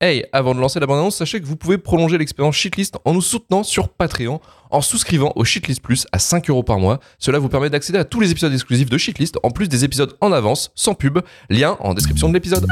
Hey, avant de lancer la bande-annonce, sachez que vous pouvez prolonger l'expérience Shitlist en nous soutenant sur Patreon en souscrivant au Shitlist Plus à 5 euros par mois. Cela vous permet d'accéder à tous les épisodes exclusifs de Shitlist en plus des épisodes en avance, sans pub. Lien en description de l'épisode.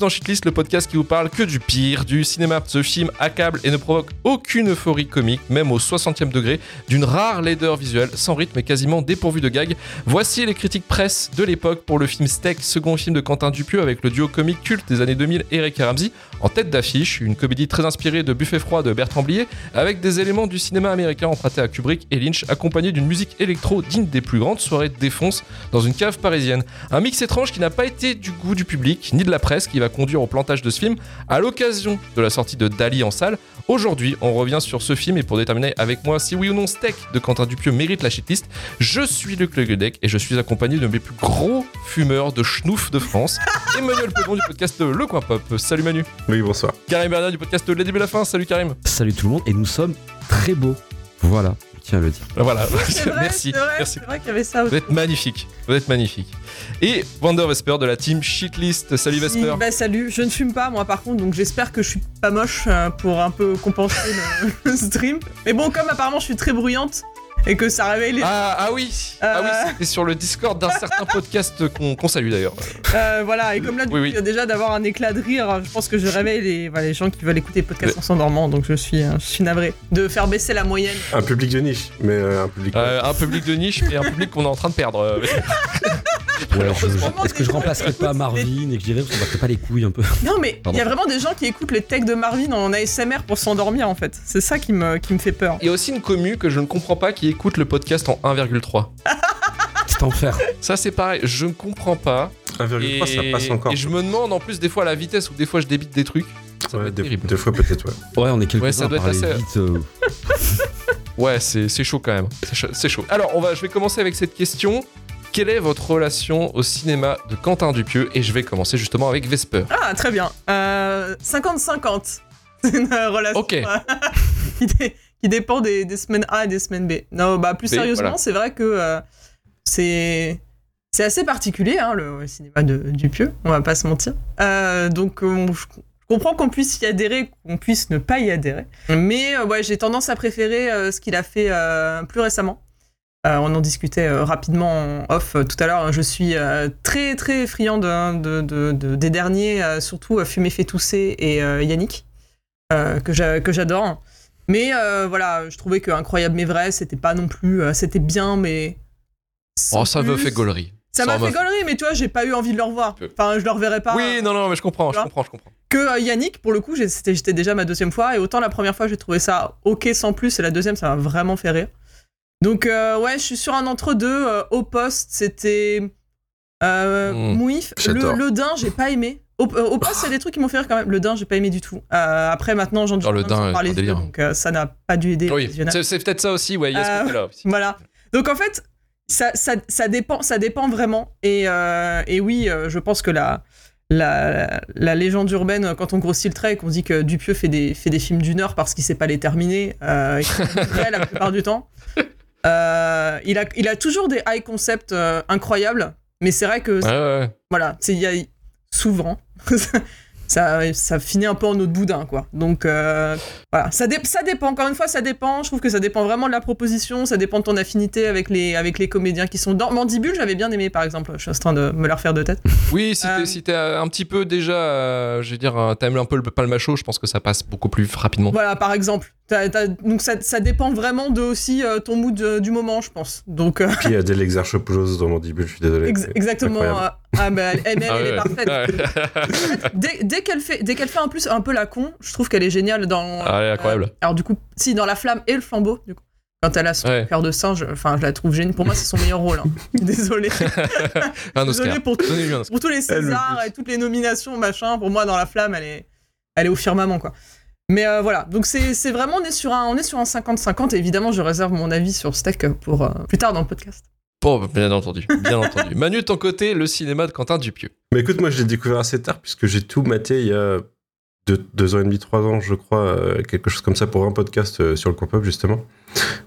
Dans Shitlist, le podcast qui vous parle que du pire du cinéma. Ce film accable et ne provoque aucune euphorie comique, même au 60e degré, d'une rare laideur visuelle, sans rythme et quasiment dépourvu de gags. Voici les critiques presse de l'époque pour le film Steak, second film de Quentin Dupieux avec le duo comique culte des années 2000, Eric et Ramsey, en tête d'affiche, une comédie très inspirée de Buffet froid de Bertrand Blier, avec des éléments du cinéma américain empruntés à Kubrick et Lynch, accompagnés d'une musique électro digne des plus grandes soirées de défonce dans une cave parisienne. Un mix étrange qui n'a pas été du goût du public, ni de la presse, qui va conduire au plantage de ce film à l'occasion de la sortie de Dali en salle. Aujourd'hui, on revient sur ce film et pour déterminer avec moi si oui ou non Steak de Quentin Dupieux mérite la shitlist, je suis Luc Le Guedec et je suis accompagné de mes plus gros fumeurs de schnouf de France, Emmanuel Pedon du podcast Le Coin Pop. Salut Manu. Oui, bonsoir. Karim Bernard du podcast Le Début et la Fin. Salut Karim. Salut tout le monde, et nous sommes très beaux. Voilà, tiens à le dire. Voilà, vrai, merci. c'est vrai, merci. C'est vrai qu'il y avait ça Vous êtes magnifique. Vous êtes magnifique. Et Wander Vesper de la team Shitlist. Salut Vesper. Bah salut, je ne fume pas moi par contre, donc j'espère que je suis pas moche euh, pour un peu compenser le, le stream. Mais bon, comme apparemment je suis très bruyante et que ça réveille les... Ah, ah oui, ah oui, Euh. c'était sur le Discord d'un certain podcast qu'on salue d'ailleurs. Euh, voilà, et comme là, du Oui, coup, oui. déjà d'avoir un éclat de rire, je pense que je réveille les, voilà, les gens qui veulent écouter podcast en s'endormant, donc je suis, euh, je suis navré. De faire baisser la moyenne. Un public de niche, mais euh, un public. Euh, un public de niche et un public qu'on est en train de perdre. euh, Est-ce que je remplacerais pas Marvin et que je dirais qu'on battait pas les couilles un peu Non mais il y a vraiment des gens qui écoutent les textes de Marvin en ASMR pour s'endormir en fait. C'est ça qui me, qui me fait peur. Il y a aussi une commu que je ne comprends pas qui écoute le podcast en 1,3. C'est enfer. Ça c'est pareil, je ne comprends pas. 1,3, ça passe encore. et je me demande en plus des fois la vitesse ou des fois je débite des trucs. Ça doit Ouais, terrible. des fois peut-être, ouais. Ouais, on est quelques-uns Ouais, ça à doit être parler assez- vite. euh, Ouais, c'est c'est chaud quand même. C'est chaud- C'est chaud. Alors, on va, je vais commencer avec cette question. Quelle est votre relation au cinéma de Quentin Dupieux? Et je vais commencer justement avec Vesper. Ah très bien. Euh, 50-50. C'est une euh, relation Ok. euh, qui dépend des, des semaines A et des semaines B. Non, bah plus B, sérieusement, voilà. c'est vrai que euh, c'est c'est assez particulier hein, le, le cinéma de Dupieux. On va pas se mentir. Euh, donc euh, je comprends qu'on puisse y adhérer, qu'on puisse ne pas y adhérer. Mais euh, ouais, j'ai tendance à préférer ce qu'il a fait plus récemment. On en discutait rapidement en off tout à l'heure. Je suis très très friand de, de- de- de- des derniers, surtout Fumé fait tousser et Yannick, que j'adore. Mais euh, voilà, je trouvais que Incroyable mais vrai, c'était pas non plus, euh, c'était bien, mais Oh, ça me fait gaulerie. Ça m'a fait gaulerie, mais tu vois, j'ai pas eu envie de le revoir. Enfin, je le reverrai pas. Oui, non, non, mais je comprends, je comprends, je comprends. Que euh, Yannick, pour le coup, j'étais déjà ma deuxième fois, et autant la première fois, j'ai trouvé ça ok sans plus, et la deuxième, ça m'a vraiment fait rire. Donc, euh, ouais, je suis sur un entre-deux. euh, au poste, c'était. Euh, Mm, Mouif. Le, le daim, j'ai pas aimé. Au, euh, au poste, il y a des trucs qui m'ont fait rire quand même. Le daim, j'ai pas aimé du tout. Euh, après, maintenant, j'en le daim, par c'est les un délire. yeux, donc euh, ça n'a pas dû aider. Oui, c'est peut-être ça aussi, ouais, il y a ce côté-là aussi. Voilà. Donc en fait, ça, ça, ça, dépend, ça dépend vraiment. Et, et oui, je pense que la, la, la légende urbaine, quand on grossit le trait et qu'on dit que Dupieux fait des, fait des films d'une heure parce qu'il sait pas les terminer, euh, vrai la plupart du temps, euh, il, a, il a toujours des high concepts euh, incroyables. Mais c'est vrai que Ouais, ouais, ouais. voilà, c'est- il y a souvent. Ça, ça finit un peu en de boudin, quoi. Donc, euh, voilà. Ça, dé- ça dépend, encore une fois, ça dépend. Je trouve que ça dépend vraiment de la proposition, ça dépend de ton affinité avec les, avec les comédiens qui sont dans. Mandibule, j'avais bien aimé, par exemple. Je suis en train de me la refaire de tête. Oui, si t'es Euh, si t'es, un petit peu déjà, euh, je veux dire, euh, t'aimes un peu le palmacho, je pense que ça passe beaucoup plus rapidement. Voilà, par exemple. Donc ça, ça dépend vraiment de aussi euh, ton mood euh, du moment, je pense. Donc euh, Puis il y a des exarchopoulos dans mandibule, je suis désolé. ex- exactement. euh, ah bah elle, elle- mais elle, Ah elle est parfaite. Dès, dès qu'elle fait, dès qu'elle fait en plus un peu la con, je trouve qu'elle est géniale dans. Ah, elle est incroyable. euh, alors du coup, si dans la flamme et le flambeau, du coup, quand elle a son Ouais. cœur de singe, enfin je la trouve géniale. Pour moi, c'est son meilleur rôle. hein. Désolé. Un Désolé pour, tout- pour tous les Césars et toutes les nominations, machin. Pour moi, dans la flamme, elle est, elle est au firmament, quoi. Mais euh, voilà, donc c'est c'est vraiment, on est sur un on est sur un 50-50, et évidemment, je réserve mon avis sur Steak pour euh, plus tard dans le podcast. Bon, bien entendu, bien entendu. Manu, de ton côté, le cinéma de Quentin Dupieux. Mais écoute, moi je l'ai découvert assez tard puisque j'ai tout maté il y a deux, deux ans et demi, trois ans, je crois, euh, quelque chose comme ça pour un podcast euh, sur le Compop justement,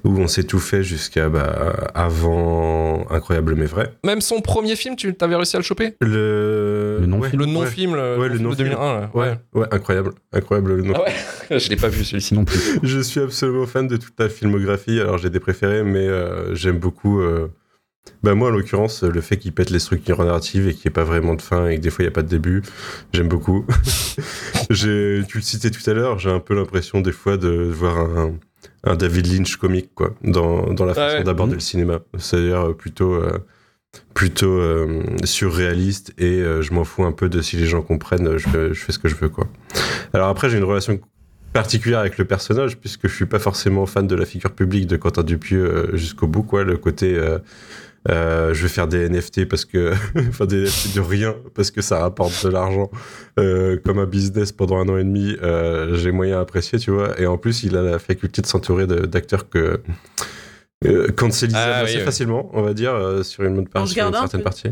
où on s'est tout fait jusqu'à bah, avant Incroyable mais vrai. Même son premier film, tu t'avais réussi à le choper? Le, Le non-film. Le ouais, non-film, le, Ouais, le film de non-film. 2001. là. Ouais, ouais, incroyable, incroyable le nom. Ah ouais? Je l'ai pas vu celui-ci. Non plus. Je suis absolument fan de toute la filmographie. Alors j'ai des préférés, mais euh, j'aime beaucoup. euh, Bah moi, en l'occurrence, le fait qu'il pète les structures narratives et qu'il n'y ait pas vraiment de fin et que des fois il n'y a pas de début, j'aime beaucoup. tu le citais tout à l'heure, j'ai un peu l'impression des fois de voir un, un David Lynch comique quoi, dans, dans la façon ouais. d'aborder Mhm. le cinéma. C'est-à-dire euh, plutôt euh, plutôt euh, surréaliste et euh, je m'en fous un peu de si les gens comprennent, je fais, je fais ce que je veux quoi. Alors après, j'ai une relation particulière avec le personnage puisque je suis pas forcément fan de la figure publique de Quentin Dupieux euh, jusqu'au bout quoi le côté je vais faire des NFT parce que enfin des NFT de rien parce que ça rapporte de l'argent. Euh, comme un business pendant un an et demi euh, j'ai moyen apprécié tu vois. Et en plus il a la faculté de s'entourer d'acteurs que euh, cancelisables Ah, assez oui, facilement on va dire euh, sur une partie sur une Gardin, certaine partie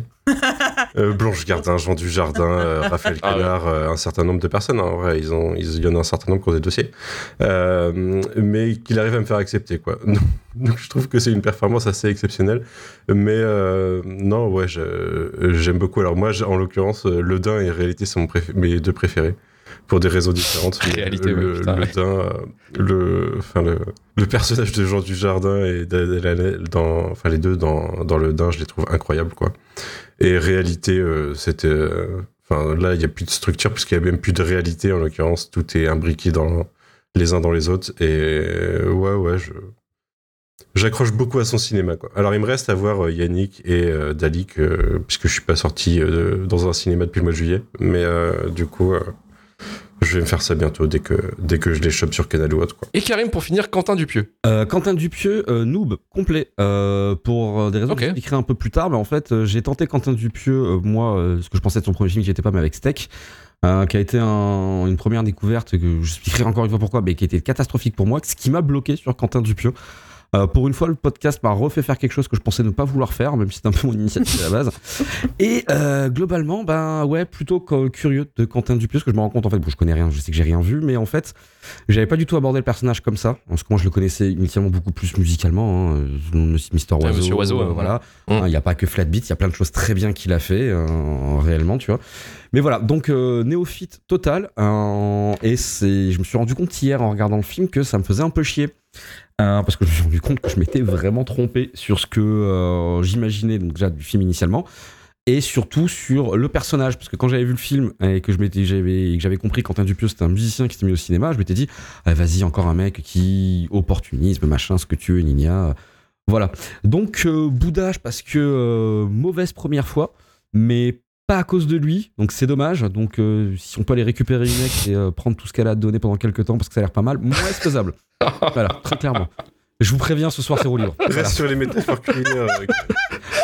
euh, Blanche Gardin, Jean Dujardin, euh, Raphaël Ah ouais. Quenard, euh, un certain nombre de personnes. hein, en vrai, ils ont, ils, il y en a un certain nombre qui ont des dossiers, Euh, mais qu'il arrive à me faire accepter, quoi. Donc, je trouve que c'est une performance assez exceptionnelle. Mais euh, non, ouais, j'aime beaucoup. Alors moi, en l'occurrence, Le Dain et Réalité sont mon mes deux préférés pour des raisons différentes. Réalité, le, ouais, putain, le ouais. Dain, euh, le, enfin le, le personnage de Jean Dujardin et d'Adèle dans, enfin les deux dans, dans Le Dain, je les trouve incroyables, quoi. Et réalité, euh, c'était. euh, Enfin, là, il n'y a plus de structure, puisqu'il n'y a même plus de réalité, en l'occurrence. Tout est imbriqué dans, les uns dans les autres. Et ouais, ouais, je. J'accroche beaucoup à son cinéma, quoi. Alors, il me reste à voir euh, Yannick et euh, Dalik, euh, puisque je suis pas sorti dans un cinéma depuis le mois de juillet. Mais du coup, je vais me faire ça bientôt, dès que, dès que je les chope sur Canal ou autre, quoi. Et Karim, pour finir, Quentin Dupieux. Euh, Quentin Dupieux, euh, noob complet. Euh, pour des raisons que j'expliquerai un peu plus tard, mais en fait, euh, j'ai tenté Quentin Dupieux, euh, moi, euh, ce que je pensais de son premier film qui était pas, mais avec Steak, euh, qui a été un- une première découverte que j'expliquerai encore une fois pourquoi, mais qui a été catastrophique pour moi, ce qui m'a bloqué sur Quentin Dupieux. Euh, pour une fois, le podcast m'a refait faire quelque chose que je pensais ne pas vouloir faire, même si c'était un peu mon initiative à la base. Et euh, globalement, ben ouais, plutôt curieux de Quentin Dupieux, parce que je me rends compte en fait, bon, je connais rien, je sais que j'ai rien vu, mais en fait, j'avais pas du tout abordé le personnage comme ça, parce que moi je le connaissais initialement beaucoup plus musicalement, hein, euh, Mister Oiseau. Monsieur Oiseau, euh, voilà. Mm. Hein, Il n'y a pas que Flatbeat, il y a plein de choses très bien qu'il a fait, euh, réellement, tu vois. Mais voilà, donc euh, néophyte total, euh, et c'est, je me suis rendu compte hier en regardant le film que ça me faisait un peu chier. Euh, parce que je me suis rendu compte que je m'étais vraiment trompé sur ce que euh, j'imaginais donc déjà du film initialement et surtout sur le personnage. Parce que quand j'avais vu le film et que je m'étais j'avais j'avais compris qu'Antoine Dupieux c'était un musicien qui s'était mis au cinéma je m'étais dit ah, vas-y encore un mec qui opportunisme machin ce que tu veux Nina voilà. Donc euh, boudage parce que euh, mauvaise première fois mais pas à cause de lui donc c'est dommage donc euh, si on peut aller récupérer une mec et euh, prendre tout ce qu'elle a donné pendant quelques temps parce que ça a l'air pas mal moi c'est faisable voilà très clairement je vous préviens ce soir c'est roue libre Voilà. Reste sur les métaphores culinaires. euh,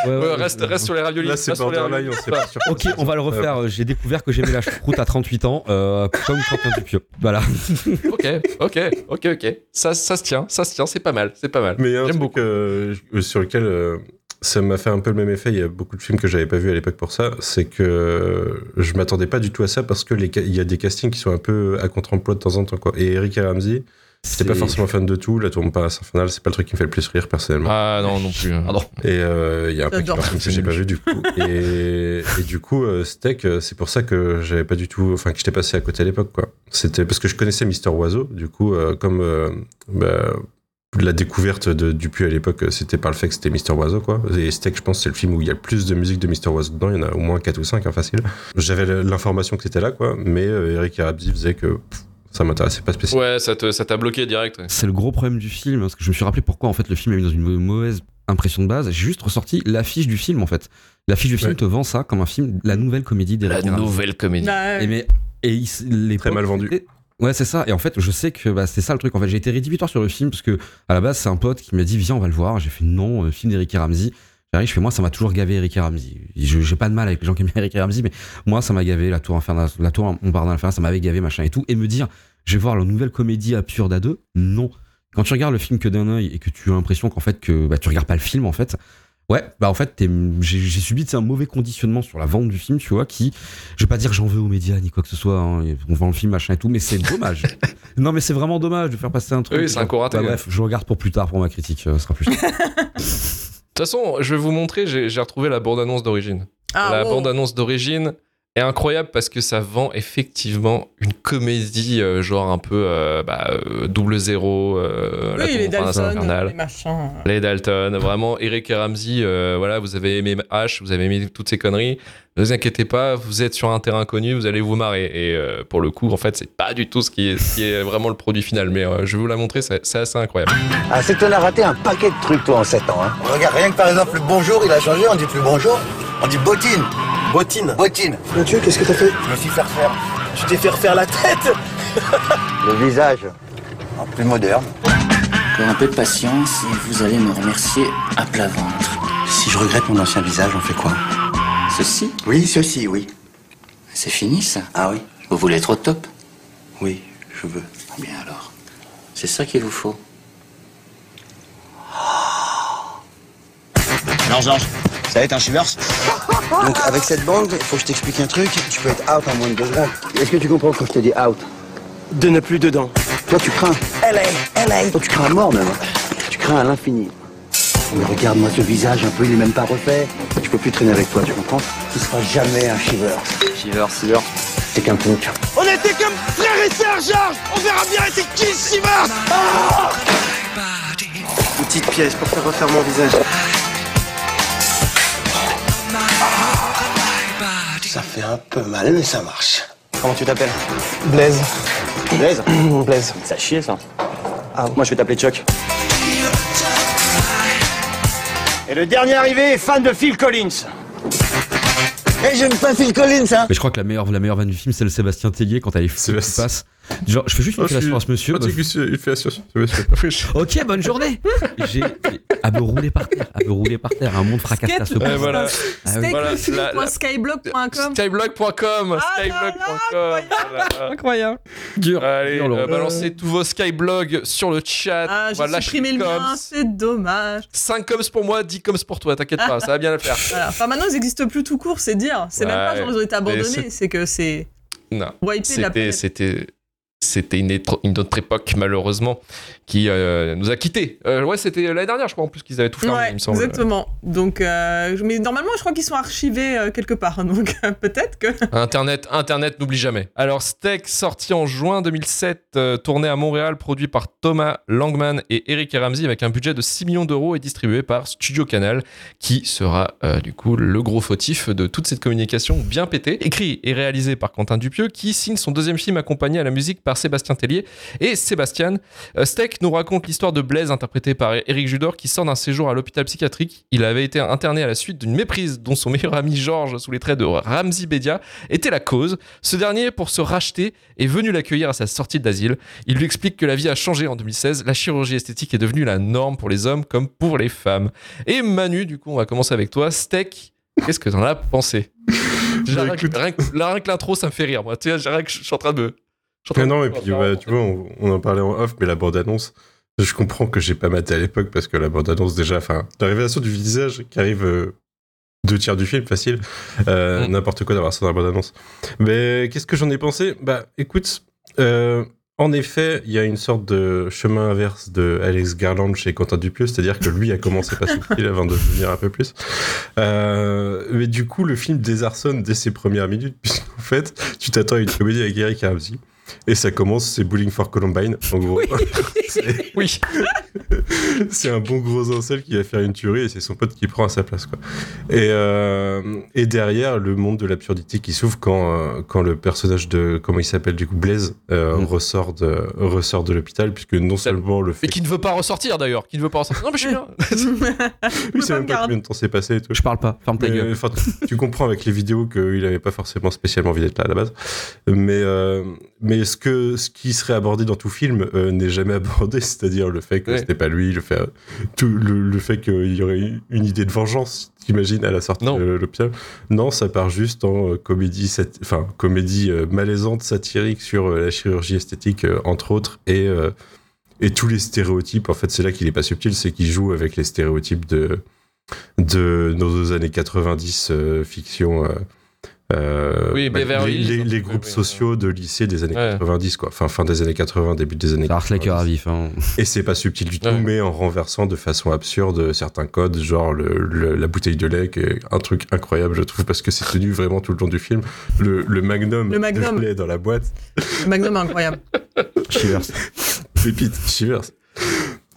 Ouais, ouais, reste, ouais. reste sur les raviolis. Là, c'est reste sur les borderline, on sait pas sur Ok, on va le refaire. J'ai découvert que j'aimais la choucroute à 38 ans, euh, comme Quentin Dupieux. Voilà. Ok, ok, ok, ok. Ça, ça se tient, ça se tient, c'est pas mal, c'est pas mal. Mais il y a un J'aime truc beaucoup. euh, sur lequel euh, ça m'a fait un peu le même effet. Il y a beaucoup de films que j'avais pas vu à l'époque pour ça. C'est que je m'attendais pas du tout à ça parce que les il y a des castings qui sont un peu à contre-emploi de temps en temps. Quoi. Et Eric et Ramsey, j'étais pas forcément fan de tout. La tourne pas à infernale, c'est pas le truc qui me fait le plus rire personnellement. Ah non, non plus. Pardon. Et euh, il y a un peu que j'ai pas vu du coup. Et, et du coup, euh, Steak, euh, c'est pour ça que j'avais pas du tout, enfin que j'étais passé à côté à l'époque quoi. C'était parce que je connaissais Mister Oiseau. Du coup, euh, comme euh, bah, la découverte de Dupuis à l'époque, euh, c'était par le fait que c'était Mister Oiseau quoi. Et Steak, je pense, c'est le film où il y a le plus de musique de Mister Oiseau dedans. Il y en a au moins 4 ou 5 hein, facile. J'avais l'information que c'était là quoi, mais euh, Eric Arabzi faisait que pff, ça m'intéressait pas spécialement. Ouais, ça te- ça t'a bloqué direct. ouais. C'est le gros problème du film, parce que je me suis rappelé pourquoi en fait le film a mis dans une mauvaise impression de base. J'ai juste ressorti l'affiche du film en fait. L'affiche du film Ouais. te vend ça comme un film, la nouvelle comédie La d'Eric Ramsey. nouvelle comédie. Bah, Et mais et il s- l'époque, Très mal vendu. Ouais, c'est ça. Et en fait, je sais que bah, c'est ça le truc. En fait, j'ai été rédhibitoire sur le film parce que à la base, c'est un pote qui m'a dit viens, on va le voir. J'ai fait non, euh, film d'Eric et Ramsey. J'arrive, je fais moi, ça m'a toujours gavé Eric et Ramsey. J'ai pas de mal avec les gens qui aiment Eric Ramsey, mais moi, ça m'a gavé la tour infernale, la tour Montparnasse infernale, ça m'avait gavé machin et tout. Et me dire, je vais voir la nouvelle comédie absurde à deux, non. Quand tu regardes le film que d'un œil et que tu as l'impression qu'en fait que bah, tu regardes pas le film en fait, ouais, bah en fait j'ai subi tu sais, un mauvais conditionnement sur la vente du film, tu vois, qui, je vais pas dire j'en veux aux médias ni quoi que ce soit, hein, on vend le film machin et tout, mais c'est dommage. non mais c'est vraiment dommage de faire passer un truc. Oui, c'est un coup raté, Bah, bref, je regarde pour plus tard pour ma critique, euh, ce sera plus. De toute façon, je vais vous montrer, j'ai j'ai retrouvé la bande-annonce d'origine. ah, la wow. bande-annonce d'origine est incroyable parce que ça vend effectivement une comédie euh, genre un peu euh, bah, euh, double zéro, euh, la Oui, les Dalton, les machins. Les Dalton, vraiment, Eric et Ramsey, euh, voilà, vous avez aimé H, vous avez aimé toutes ces conneries. Ne vous inquiétez pas, vous êtes sur un terrain connu, vous allez vous marrer. Et euh, pour le coup, en fait, c'est pas du tout ce qui est, ce qui est vraiment le produit final. Mais euh, je vais vous la montrer, c'est c'est assez incroyable. Ah, c'est que t'en as raté un paquet de trucs, toi, en 7 ans. Hein. Regarde, rien que par exemple, le bonjour, il a changé, on dit plus bonjour, on dit bottine. Bottine Bottine. Mon Dieu, qu'est-ce que t'as fait? Je me suis fait refaire Tu t'es fait refaire la tête le visage en plus moderne. Encore un peu de patience et vous allez me remercier à plat ventre. Si je regrette mon ancien visage, on fait quoi? Ceci, Oui, ceci, oui. c'est fini ça? Ah oui Vous voulez être au top? Oui, je veux. Bien alors. C'est ça qu'il vous faut. Non, Georges, ça va être un shivers Donc, avec cette bande, il faut que je t'explique un truc. Tu peux être out en moins de deux secondes. Est-ce que tu comprends quand je te dis out? De ne plus dedans. Toi, tu crains. LA, LA. Toi, tu crains à mort, même. Tu crains à l'infini. Mais regarde-moi ce visage, un peu, il est même pas refait. Tu peux plus traîner avec toi, tu comprends? Tu seras jamais un shiver. Shivers, Shivers. C'est qu'un punk. On était comme frères et sœurs, Georges On verra bien c'est qui Shivers Ah Une petite pièce pour faire refaire mon visage. Ça fait un peu mal, mais ça marche. Comment tu t'appelles Blaise. Blaise Blaise. Ça chie ça. Ah, moi je vais t'appeler Chuck. Et le dernier arrivé est fan de Phil Collins. Eh, j'aime pas Phil Collins, hein Mais je crois que la meilleure, la meilleure vanne du film, c'est le Sébastien Tellier quand elle est fou qui passe. Genre, je fais juste une Oh, fellation à ce monsieur. Ah, association, c'est monsieur. Ok, bonne journée. J'ai à me rouler par terre, à me rouler par terre, un monde fracassé à ce point. voilà. Ah oui. Voilà, Steakflip.skyblog.com. Skyblog.com, Ah skyblog.com. Incroyable. Dur. Allez, dur, euh, balancez tous vos skyblogs sur le chat. Ah, On va j'ai lâcher supprimé le mien, c'est dommage. 5 coms pour moi, 10 coms pour toi, t'inquiète pas, ça va bien le faire. Voilà. Enfin, maintenant, ils n'existent plus tout court, c'est dire. C'est même pas genre ils ont été abandonnés, c'est- que c'est Non. C'était. C'était, une, autre époque, malheureusement, qui euh, nous a quittés. Euh, ouais, c'était l'année dernière, je crois, en plus, qu'ils avaient tout fermé, Ouais, il me semble. exactement. Donc, euh, mais normalement, je crois qu'ils sont archivés euh, quelque part. Donc, euh, peut-être que. Internet, Internet n'oublie jamais. Alors, Steak, sorti en juin 2007, euh, tourné à Montréal, produit par Thomas Langman et Eric Ramsey, avec un budget de 6 millions d'euros et distribué par Studio Canal, qui sera euh, du coup le gros fautif de toute cette communication bien pétée. Écrit et réalisé par Quentin Dupieux, qui signe son deuxième film accompagné à la musique par Sébastien Tellier et Sébastien. Euh, Steak nous raconte l'histoire de Blaise, interprété par Eric Judor, qui sort d'un séjour à l'hôpital psychiatrique. Il avait été interné à la suite d'une méprise dont son meilleur ami Georges, sous les traits de Ramsey Bedia, était la cause. Ce dernier, pour se racheter, est venu l'accueillir à sa sortie d'asile. Il lui explique que la vie a changé en 2016, la chirurgie esthétique est devenue la norme pour les hommes comme pour les femmes. Et Manu, du coup, on va commencer avec toi. Steak, qu'est-ce que t'en as pensé? Déjà, rien, que, écoute- rien l'intro, ça me fait rire. Moi, tu sais, rien que je suis en train de me. Non, et puis ouais, tu vois, on, on en parlait en off, mais la bande-annonce, je comprends que j'ai pas maté à l'époque parce que la bande-annonce, déjà, enfin, la révélation du visage qui arrive euh, deux tiers du film, facile, euh, Mm. n'importe quoi d'avoir ça dans la bande-annonce. Mais qu'est-ce que j'en ai pensé? Bah écoute, euh, en effet, il y a une sorte de chemin inverse de Alex Garland chez Quentin Dupieux, c'est-à-dire que lui a commencé pas subtil avant de devenir un peu plus. Euh, mais du coup, le film désarçonne dès ses premières minutes, puisqu'en fait, tu t'attends à une comédie avec Eric Ramsey. Et ça commence, c'est Bowling for Columbine, en gros. c'est Oui. c'est un bon gros incel qui va faire une tuerie et c'est son pote qui prend à sa place, quoi. Et, euh, et derrière, le monde de l'absurdité qui s'ouvre quand, euh, quand le personnage de, comment il s'appelle, du coup, Blaze, euh, Mm. ressort de, ressort de l'hôpital, puisque non seulement le fait Et qui ne veut pas ressortir d'ailleurs. Qui ne veut pas ressortir. Non, mais je suis bien. Oui, c'est même me pas combien de temps s'est passé et tout. Je parle pas, ferme ta gueule. tu, tu comprends avec les vidéos qu'il n'avait pas forcément spécialement envie d'être là à la base. Mais, euh, mais ce, que, ce qui serait abordé dans tout film euh, n'est jamais abordé, c'est-à-dire le fait que Ouais. ce n'était pas lui, le fait, tout, le, le fait qu'il y aurait une idée de vengeance, t'imagines, à la sortie Non. de l'hôpital. Non, ça part juste en euh, comédie, enfin, comédie euh, malaisante, satirique sur euh, la chirurgie esthétique, euh, entre autres, et, euh, et tous les stéréotypes. En fait, c'est là qu'il est pas subtil, c'est qu'il joue avec les stéréotypes de, de nos années 90 euh, fiction. Euh, Oui, bah, Beverly les, groupes oui. sociaux de lycée des années Ouais. 90, quoi. Enfin, fin des années 80, début des années Ça harcèle les cœurs à 90. vif. Hein. Et c'est pas subtil du tout, Ouais. mais en renversant de façon absurde certains codes, genre le, le- la bouteille de lait, qui est un truc incroyable, je trouve, parce que c'est tenu vraiment tout le long du film. Le, le magnum, Le Magnum. de lait dans la boîte, Magnum incroyable. Shivers. pépite, shivers.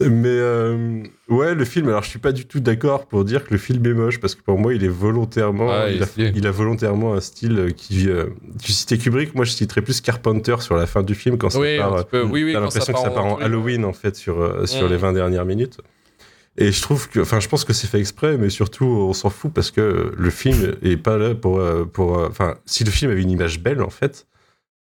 Mais euh, ouais, le film, alors je suis pas du tout d'accord pour dire que le film est moche, parce que pour moi, il est volontairement, Ouais, il a, stylé. il a volontairement un style qui. euh, tu citais Kubrick, moi je citerais plus Carpenter sur la fin du film, quand ça Oui, part, un petit peu. Oui, oui. Quand l'impression que ça part en Halloween en fait sur, euh, sur Mm. les 20 dernières minutes. Et je trouve que, enfin, je pense que c'est fait exprès, mais surtout on s'en fout parce que le film est pas là pour, euh, pour, euh, enfin, si le film avait une image belle en fait,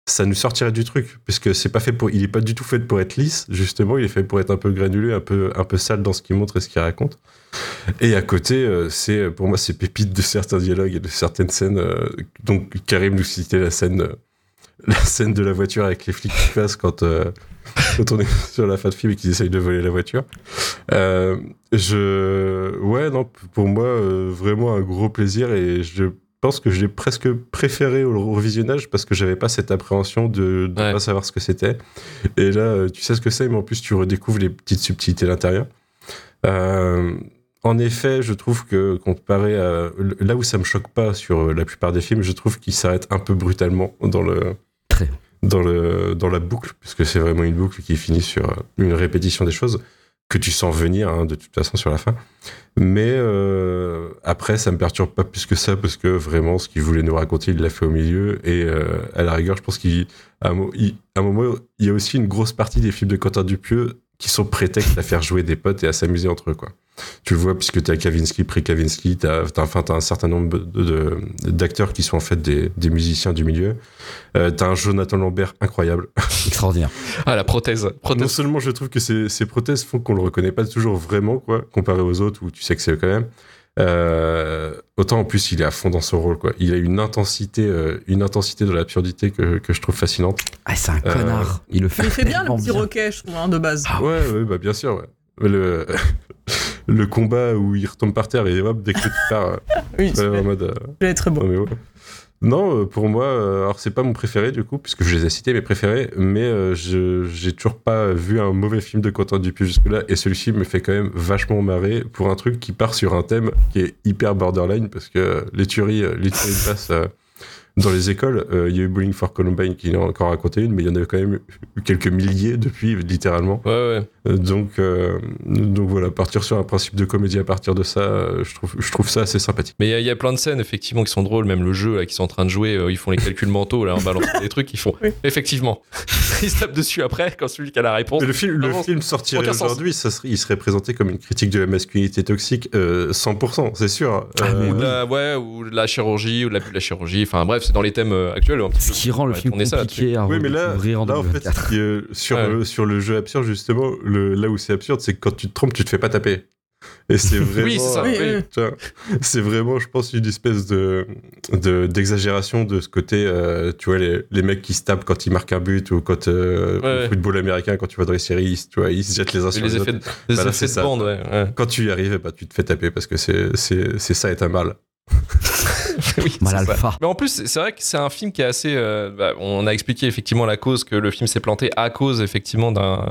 ça nous sortirait du truc, puisque c'est pas fait pour, il est pas du tout fait pour être lisse, justement, il est fait pour être un peu granulé, un peu, un peu sale dans ce qu'il montre et ce qu'il raconte. Et à côté, euh, c'est, pour moi, c'est pépite de certains dialogues et de certaines scènes. euh, donc, Karim nous citait la scène, euh, la scène de la voiture avec les flics qui passent quand, euh, on est sur la fin de film et qu'ils essayent de voler la voiture. Euh, je, ouais, non, pour moi, euh, vraiment un gros plaisir et je pense que je l'ai presque préféré au revisionnage parce que j'avais pas cette appréhension de ne Ouais. pas savoir ce que c'était. Et là, euh, tu sais ce que c'est, mais en plus, tu redécouvres les petites subtilités à l'intérieur. Euh, en effet, je trouve que comparé à là où ça me choque pas sur euh, la plupart des films, je trouve qu'il s'arrête un peu brutalement dans le dans le dans la boucle, puisque c'est vraiment une boucle qui finit sur une répétition des choses que tu sens venir hein, de toute façon sur la fin. Mais euh, après, ça me perturbe pas plus que ça parce que vraiment, ce qu'il voulait nous raconter, il l'a fait au milieu. Et euh, à la rigueur, je pense qu'à un, moment, il y a aussi une grosse partie des films de Quentin Dupieux qui sont prétextes à faire jouer des potes et à s'amuser entre eux, quoi. Tu le vois puisque tu as Kavinsky, pré-Kavinsky, tu as, enfin, t'as un certain nombre de- de- d'acteurs qui sont en fait des, des musiciens du milieu. Euh, tu as un Jonathan Lambert incroyable. Extraordinaire. Ah, la prothèse. Non seulement je trouve que ces, ces prothèses font qu'on le reconnaît pas toujours vraiment, quoi, comparé aux autres où tu sais que c'est quand même. Euh, autant en plus il est à fond dans son rôle, quoi. Il a une intensité, euh, une intensité de l'absurdité que, que je trouve fascinante. Ah, c'est un Euh, connard. Il le fait. Il fait bien le petit roquet, je trouve, hein, de base. Ah ouais, ouais, bah bien sûr. Ouais. Le, le combat où il retombe par terre et hop, dès que tu pars, euh, Oui, ouais, en mode. euh, il est très beau. Non, mais ouais. Non, euh, pour moi, euh, alors c'est pas mon préféré du coup, puisque je les ai cités mes préférés, mais euh, je j'ai toujours pas vu un mauvais film de Quentin Dupieux jusque-là, et celui-ci me fait quand même vachement marrer pour un truc qui part sur un thème qui est hyper borderline, parce que euh, les tueries, euh, les tueries passent euh, dans les écoles. Euh, Il y a eu Bowling for Columbine qui en a encore raconté une, mais il y en a quand même eu quelques milliers depuis, littéralement. Ouais, ouais. Euh, Donc, euh, donc voilà, partir sur un principe de comédie à partir de ça, euh, je trouve, je trouve ça assez sympathique. Mais il y a- il y, a plein de scènes effectivement qui sont drôles, même le jeu là qui sont en train de jouer, euh, ils font les calculs mentaux là en balançant des trucs, ils font Oui. effectivement. ils se tapent dessus après quand celui qui a la réponse. Mais le film, le film sortirait aujourd'hui, ça serait, il serait présenté comme une critique de la masculinité toxique, euh, 100%, c'est sûr. Ah, Euh, Ou de la, ouais, ou de la chirurgie, ou de l'abus de la chirurgie. Enfin bref, c'est dans les thèmes euh, actuels. un petit Ce qui rend le film tourner ça compliqué à oui, mais là, là en fait, 2024. ce qui est- sur, le, sur le jeu absurde, justement, le, là où c'est absurde, c'est que quand tu te trompes, tu te fais pas taper. Et c'est vraiment. Oui, c'est. Oui, vraiment, je pense, une espèce de de- d'exagération de, ce côté, euh, tu vois, les, les mecs qui se tapent quand ils marquent un but ou quand euh, Ouais, ouais. au football américain, quand tu vois dans les séries, ils, se- tu vois, ils se jettent les uns sur les les effets autres. de, les Bah là, effets c'est de ça. bande, ouais. ouais. Quand tu y arrives, ben, tu te fais taper parce que c'est ça est un mal. oui, Mal. Mais en plus, c'est- vrai que c'est un film qui est assez. euh, bah, on a expliqué effectivement la cause que le film s'est planté à cause effectivement d'un,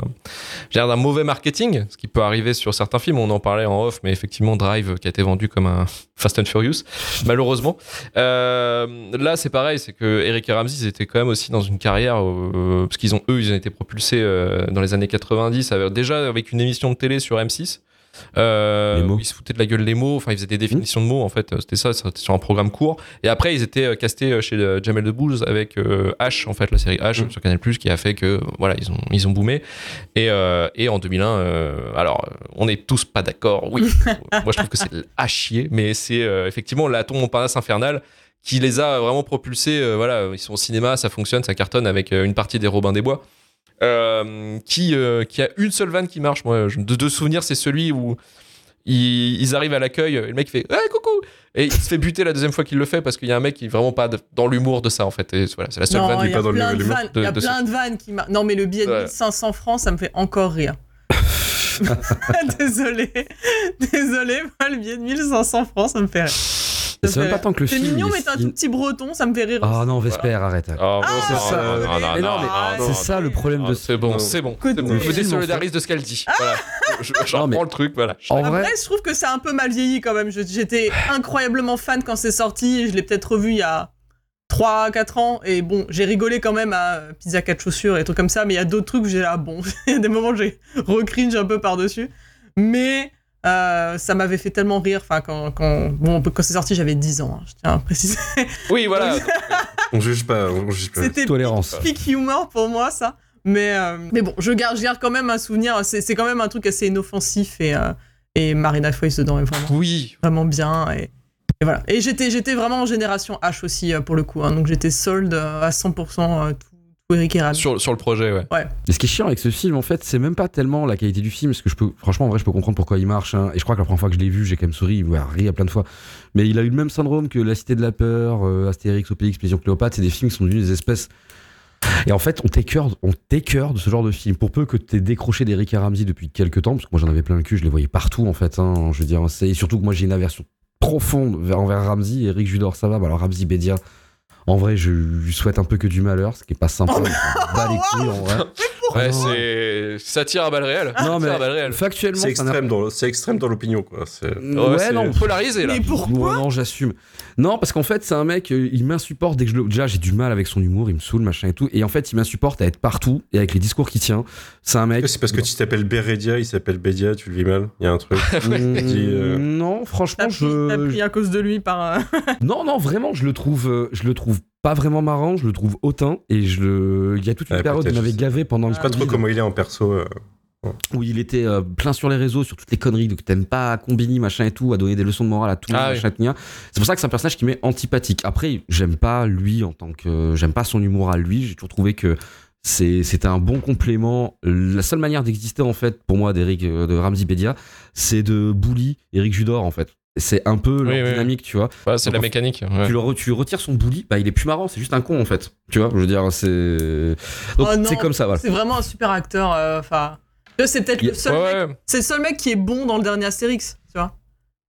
d'un mauvais marketing, ce qui peut arriver sur certains films. On en parlait en off, mais effectivement Drive qui a été vendu comme un Fast and Furious, malheureusement. Euh, là, c'est pareil, c'est que Eric et Ramsey ils étaient quand même aussi dans une carrière euh, parce qu'ils ont eux, ils ont été propulsés euh, dans les années 90, avec- déjà avec une émission de télé sur M6. Euh, Les mots. où ils se foutaient de la gueule des mots, enfin ils faisaient des définitions de mots en fait, c'était ça, c'était sur un programme court. Et après ils étaient euh, castés euh, chez euh, Jamel Debbouze avec euh, H en fait, la série H Mm. sur Canal qui a fait que voilà ils ont ils ont boomé. Et, euh, et en 2001, euh, alors on n'est tous pas d'accord, oui. Moi je trouve que c'est à chier, mais c'est euh, effectivement la tombe Montparnasse infernale qui les a vraiment propulsés. euh, voilà, ils sont au cinéma, ça fonctionne, ça cartonne avec euh, une partie des Robins des Bois. Euh, qui, euh, qui a une seule vanne qui marche. Moi, je- de deux souvenirs, c'est celui où ils, ils arrivent à l'accueil, et le mec fait hey, coucou et il se fait buter la deuxième fois qu'il le fait parce qu'il y a un mec qui est vraiment pas de- dans l'humour de ça en fait. Et voilà, c'est la seule Non, vanne. y a pas dans plein de de- il y a de plein de vannes qui m'a- Non, mais le billet de Ouais. 1500 francs, ça me fait encore rire. Désolé. Désolé, moi, le billet de 1500 francs, ça me fait rire. C'est même pas tant que le C'est film. mignon, il mais t'es un tout petit breton, ça me fait rire. Ah non, Vesper, arrête. C'est non, ça. non, non, non, Mais non, non, mais non, c'est non, ça le problème non, de C'est bon, Non. c'est bon. C'est bon. Je me désolidarise de ce qu'elle dit. Voilà. Je, je Non, mais- reprends le truc, voilà. En Après, vrai, je trouve que c'est un peu mal vieilli quand même. J'étais incroyablement fan quand c'est sorti. Je l'ai peut-être revu il y a 3-4 ans. Et bon, j'ai rigolé quand même à Pizza 4 chaussures et trucs comme ça. Mais il y a d'autres trucs où j'ai là, bon, il y a des moments où j'ai recringe un peu par-dessus. Mais euh, ça m'avait fait tellement rire. Enfin, quand, quand, bon, quand c'est sorti, j'avais 10 ans. hein, je tiens à préciser. Oui, voilà. On juge pas, on juge pas. C'était tolérance. peak humor pour moi, ça. Mais, euh, mais bon, je garde, je garde quand même un souvenir. C'est c'est quand même un truc assez inoffensif. Et, euh, et Marina Foïs dedans est vraiment Oui. vraiment bien et, et voilà et j'étais j'étais vraiment en génération H aussi pour le coup hein. donc j'étais sold euh, à 100% euh, tout, tout Eric Sur, sur le projet, ouais. Et ce qui est chiant avec ce film, en fait, c'est même pas tellement la qualité du film, parce que je peux, franchement, en vrai, je peux comprendre pourquoi il marche. hein. Et je crois que la première fois que je l'ai vu, j'ai quand même souri, ouais, ri à plein de fois. Mais il a eu le même syndrome que La Cité de la Peur, euh, Astérix, Obélix, Expédition Cléopâtre. C'est des films qui sont devenus des espèces. Et en fait, on t'écœure, on t'écœure de ce genre de film. Pour peu que t'aies décroché d'Eric et Ramsey depuis quelques temps, parce que moi j'en avais plein le cul, je les voyais partout en fait. hein. je veux dire, c'est et surtout que moi j'ai une aversion profonde vers, envers Ramsey. Eric Judor, ça va. Bah, alors Ramsey Bédia, en vrai, je lui souhaite un peu que du malheur, ce qui est pas sympa. Oh, en vrai. Ouais, Ah, non. c'est. Ça tire à balles réelles. Non, Ça tire mais à balles réelles. factuellement, C'est extrême, dans, c'est extrême dans l'opinion, quoi. C'est- Ouais, non. polarisé là. mais pourquoi Ouais, non, j'assume. Non, parce qu'en fait, c'est un mec, euh, il m'insupporte dès que je le. Déjà, j'ai du mal avec son humour, il me saoule, machin et tout. Et en fait, il m'insupporte à être partout et avec les discours qu'il tient. C'est un mec. C'est parce que tu t'appelles Bérédia, il s'appelle Bédia, tu le vis mal? Il y a un truc. Euh, Non, franchement, pris, t'as je. pris à cause de lui par euh, Non, non, vraiment, je le trouve, je le trouve pas vraiment marrant, je le trouve hautain et je le. Il y a toute une Ouais, période où il peut-être, m'avait gavé pendant le Je sais pas trop comment il est en perso. euh. où il était euh, plein sur les réseaux sur toutes les conneries que t'aimes pas Combini machin et tout à donner des leçons de morale à tout le Ah monde oui. machin, gna. c'est pour ça que c'est un personnage qui m'est antipathique après j'aime pas lui en tant que j'aime pas son humour à lui j'ai toujours trouvé que c'est c'était un bon complément la seule manière d'exister en fait pour moi d'Eric euh, de Ramsey Bedia c'est de bully Eric Judor en fait c'est un peu leur Oui, oui, dynamique tu vois Ouais, c'est la mécanique. ouais. tu, le re- tu lui retires son bully bah il est plus marrant c'est juste un con en fait tu vois je veux dire c'est donc Oh non, c'est comme ça voilà c'est vraiment un super acteur euh, enfin c'est peut-être le seul Ouais, mec- ouais. c'est le seul mec qui est bon dans le dernier Astérix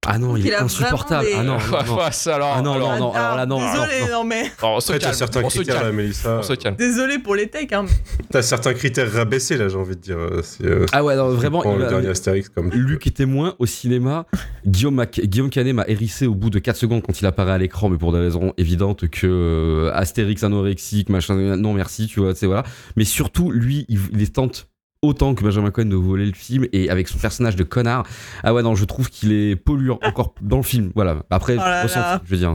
ah non il Il est insupportable des- ah non, non, non. Alors, Ah non, alors, non, non, alors là, non, désolé alors, non. mais alors, on se calme. certains On se critères, là, calme. Mélissa. On se calme. désolé pour les techs hein. T'as certains critères rabaissés, là, j'ai envie de dire. euh, C'est, euh, ah ouais non, vraiment il le dernier Astérix comme. Luc est témoin au cinéma. Guillaume, Mac- Guillaume Canet m'a hérissé au bout de 4 secondes quand il apparaît à l'écran, mais pour des raisons évidentes que euh, Astérix anorexique, machin, non merci, tu vois, c'est voilà. Mais surtout, lui, il, il tente autant que Benjamin Cohen de voler le film et avec son personnage de connard. Ah ouais, non, je trouve qu'il est polluant encore dans le film. Voilà. Après, Oh là ressenti, là. je veux dire.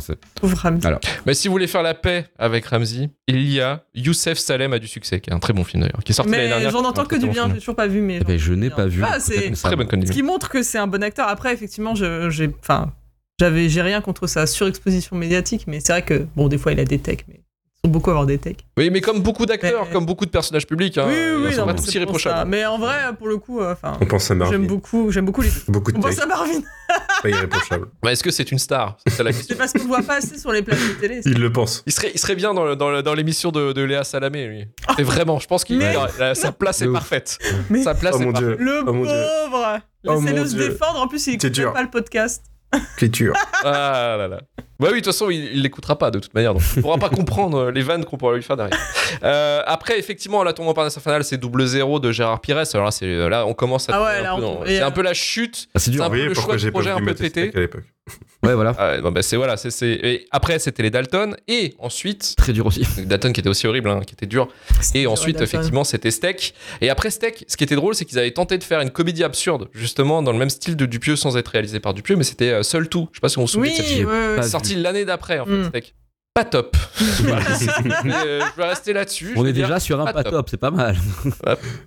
Mais si vous voulez faire la paix avec Ramsey, il y a Youssef Salem a du succès, qui est un très bon film d'ailleurs, qui est sorti l'année mais dernière. j'en entends que du bien j'ai toujours pas vu mais Eh ben, je n'ai pas vu. Ah, c'est- Très bonne. Ce qui montre que c'est un bon acteur. Après, effectivement, je- j'ai, enfin, j'avais, j'ai rien contre sa surexposition médiatique, mais c'est vrai que, bon, des fois, il a des techs, mais beaucoup avoir des techs. Oui, mais comme beaucoup d'acteurs, Mais- comme beaucoup de personnages publics, hein, oui, ils oui, sont non, pas tous irréprochables. Mais en vrai, pour le coup, euh, enfin, On pense à Marvin. j'aime beaucoup, j'aime beaucoup les. Beaucoup de On pense textes, à Marvin. pas irréprochable. Mais est-ce que c'est une star? C'est ça la question. C'est parce qu'on le voit pas assez sur les plateaux de télé. Il le pense. Il serait, il serait bien dans, le- dans, le- dans l'émission de, de Léa Salamé, lui. Et vraiment, je pense qu'il Mais- a- sa place est parfaite. Mais- Sa place Oh est mon parfaite. dieu. Le Oh pauvre. Oh Laissez-le se défendre. En plus, il C'est écoute dur. pas le podcast. Écriture. Ah là là. Bah oui, de toute façon, il, l'écoutera pas de toute manière, donc il pourra pas comprendre euh, les vannes qu'on pourra lui faire derrière. Euh, après, effectivement, la tombant par la finale, c'est double zéro de Gérard Pires. Alors là, c'est là, on commence à. Ah ouais, là, on. C'est un euh, peu la chute. Ah, c'est dur. C'est un peu le choix pas projet un peu pété. À l'époque. Ouais, voilà. Ah bah, c'est voilà, c'est c'est- et après c'était les Dalton et ensuite Très dur aussi. Dalton qui était aussi horrible, hein, qui était dur. C'était Et dur, ensuite, Dalton. effectivement, c'était Steak. Et après Steak, ce qui était drôle, c'est qu'ils avaient tenté de faire une comédie absurde, justement, dans le même style de Dupieux, sans être réalisé par Dupieux, mais c'était euh, Seul Tout. Je sais pas si on se souvient Oui, de cette j'ai ouais, ouais. Sorti l'année d'après, en fait, Mm. Steak. Pas top. Euh, je vais rester là-dessus. On est dire, déjà sur un pas pas top. top, c'est pas mal.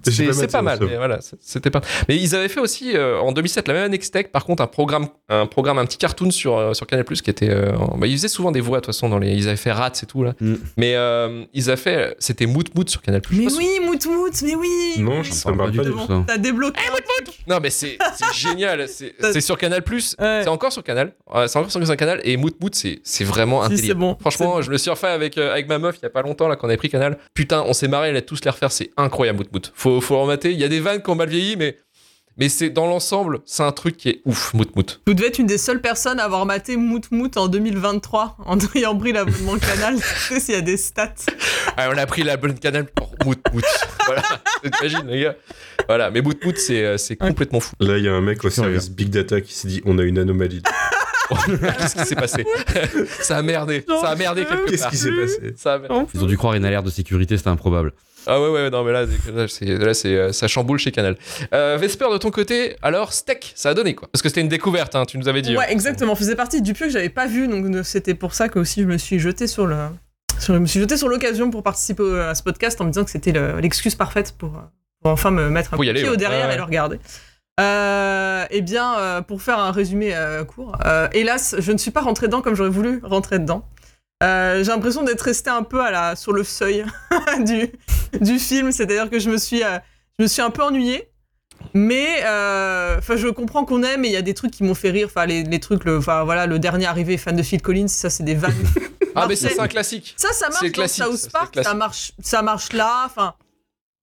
C'est pas mal, mais voilà, c'était pas. Mais ils avaient fait aussi euh, en 2007, la même année que Steak, par contre, un programme, un programme, un petit cartoon sur euh, sur Canal qui était. euh, bah, ils faisaient souvent des voix de toute façon dans les. Ils avaient fait Rats et tout là. Mm. Mais euh, ils avaient fait, c'était Mout Mout sur Canal Mais oui, Mout Mout, mais oui Non, je- parle pas du tout, ça. T'as débloqué un truc. Non mais c'est génial, c'est sur Canal Ouais. c'est encore sur Canal, c'est encore sur Canal et Mout Mout c'est c'est vraiment c'est bon, Franchement, je me suis refait avec euh, avec ma meuf il y a pas longtemps là quand on avait pris Canal. Putain, on s'est marré, elle a tous les refaire, c'est incroyable Mout Mout. Faut faut le remater, il y a des vannes qui ont mal vieilli mais mais c'est dans l'ensemble, c'est un truc qui est ouf Mout Mout. Vous devez être une des seules personnes à avoir maté Mout Mout en 2023 en ayant pris l'abonnement canal. Tu sais s'il y a des stats. Ah, on a pris la bonne Canal pour Mout Mout. voilà, t'imagines les gars. Voilà, mais Mout Mout c'est euh, c'est complètement fou. Là, il y a un mec au service Big Data qui s'est dit on a une anomalie. Qu'est-ce qui s'est passé Ça a merdé, ça a merdé quelque Qu'est-ce part. qui s'est passé Ça a merdé. Ils ont dû croire une alerte de sécurité, c'était improbable. Ah ouais, ouais, non, mais là, c'est, là c'est, euh, ça chamboule chez Canal. Euh, Vesper, de ton côté, alors, Steak, ça a donné quoi Parce que c'était une découverte, hein, tu nous avais dit. Ouais, hein. exactement. Faisait partie du pieu que j'avais pas vu, donc c'était pour ça que aussi je me suis jeté sur le. sur- je me suis jeté sur l'occasion pour participer à ce podcast en me disant que c'était le- l'excuse parfaite pour, euh, pour enfin me mettre un Pour y aller, pied ouais. au derrière Ouais, ouais. et le regarder. Euh, eh bien, euh, pour faire un résumé euh, court, hélas, je ne suis pas rentré dedans comme j'aurais voulu rentrer dedans. J'ai l'impression d'être resté un peu à la, sur le seuil du, du film, c'est-à-dire que je me suis, je me suis un peu ennuyé. Mais enfin, je comprends qu'on aime, mais il y a des trucs qui m'ont fait rire. Enfin, les, les trucs, le, voilà, le dernier arrivé fan de Phil Collins, ça c'est des vannes. Ah, mais ça, c'est un classique. Ça, ça marche dans South Park, ça marche, ça marche là. Enfin,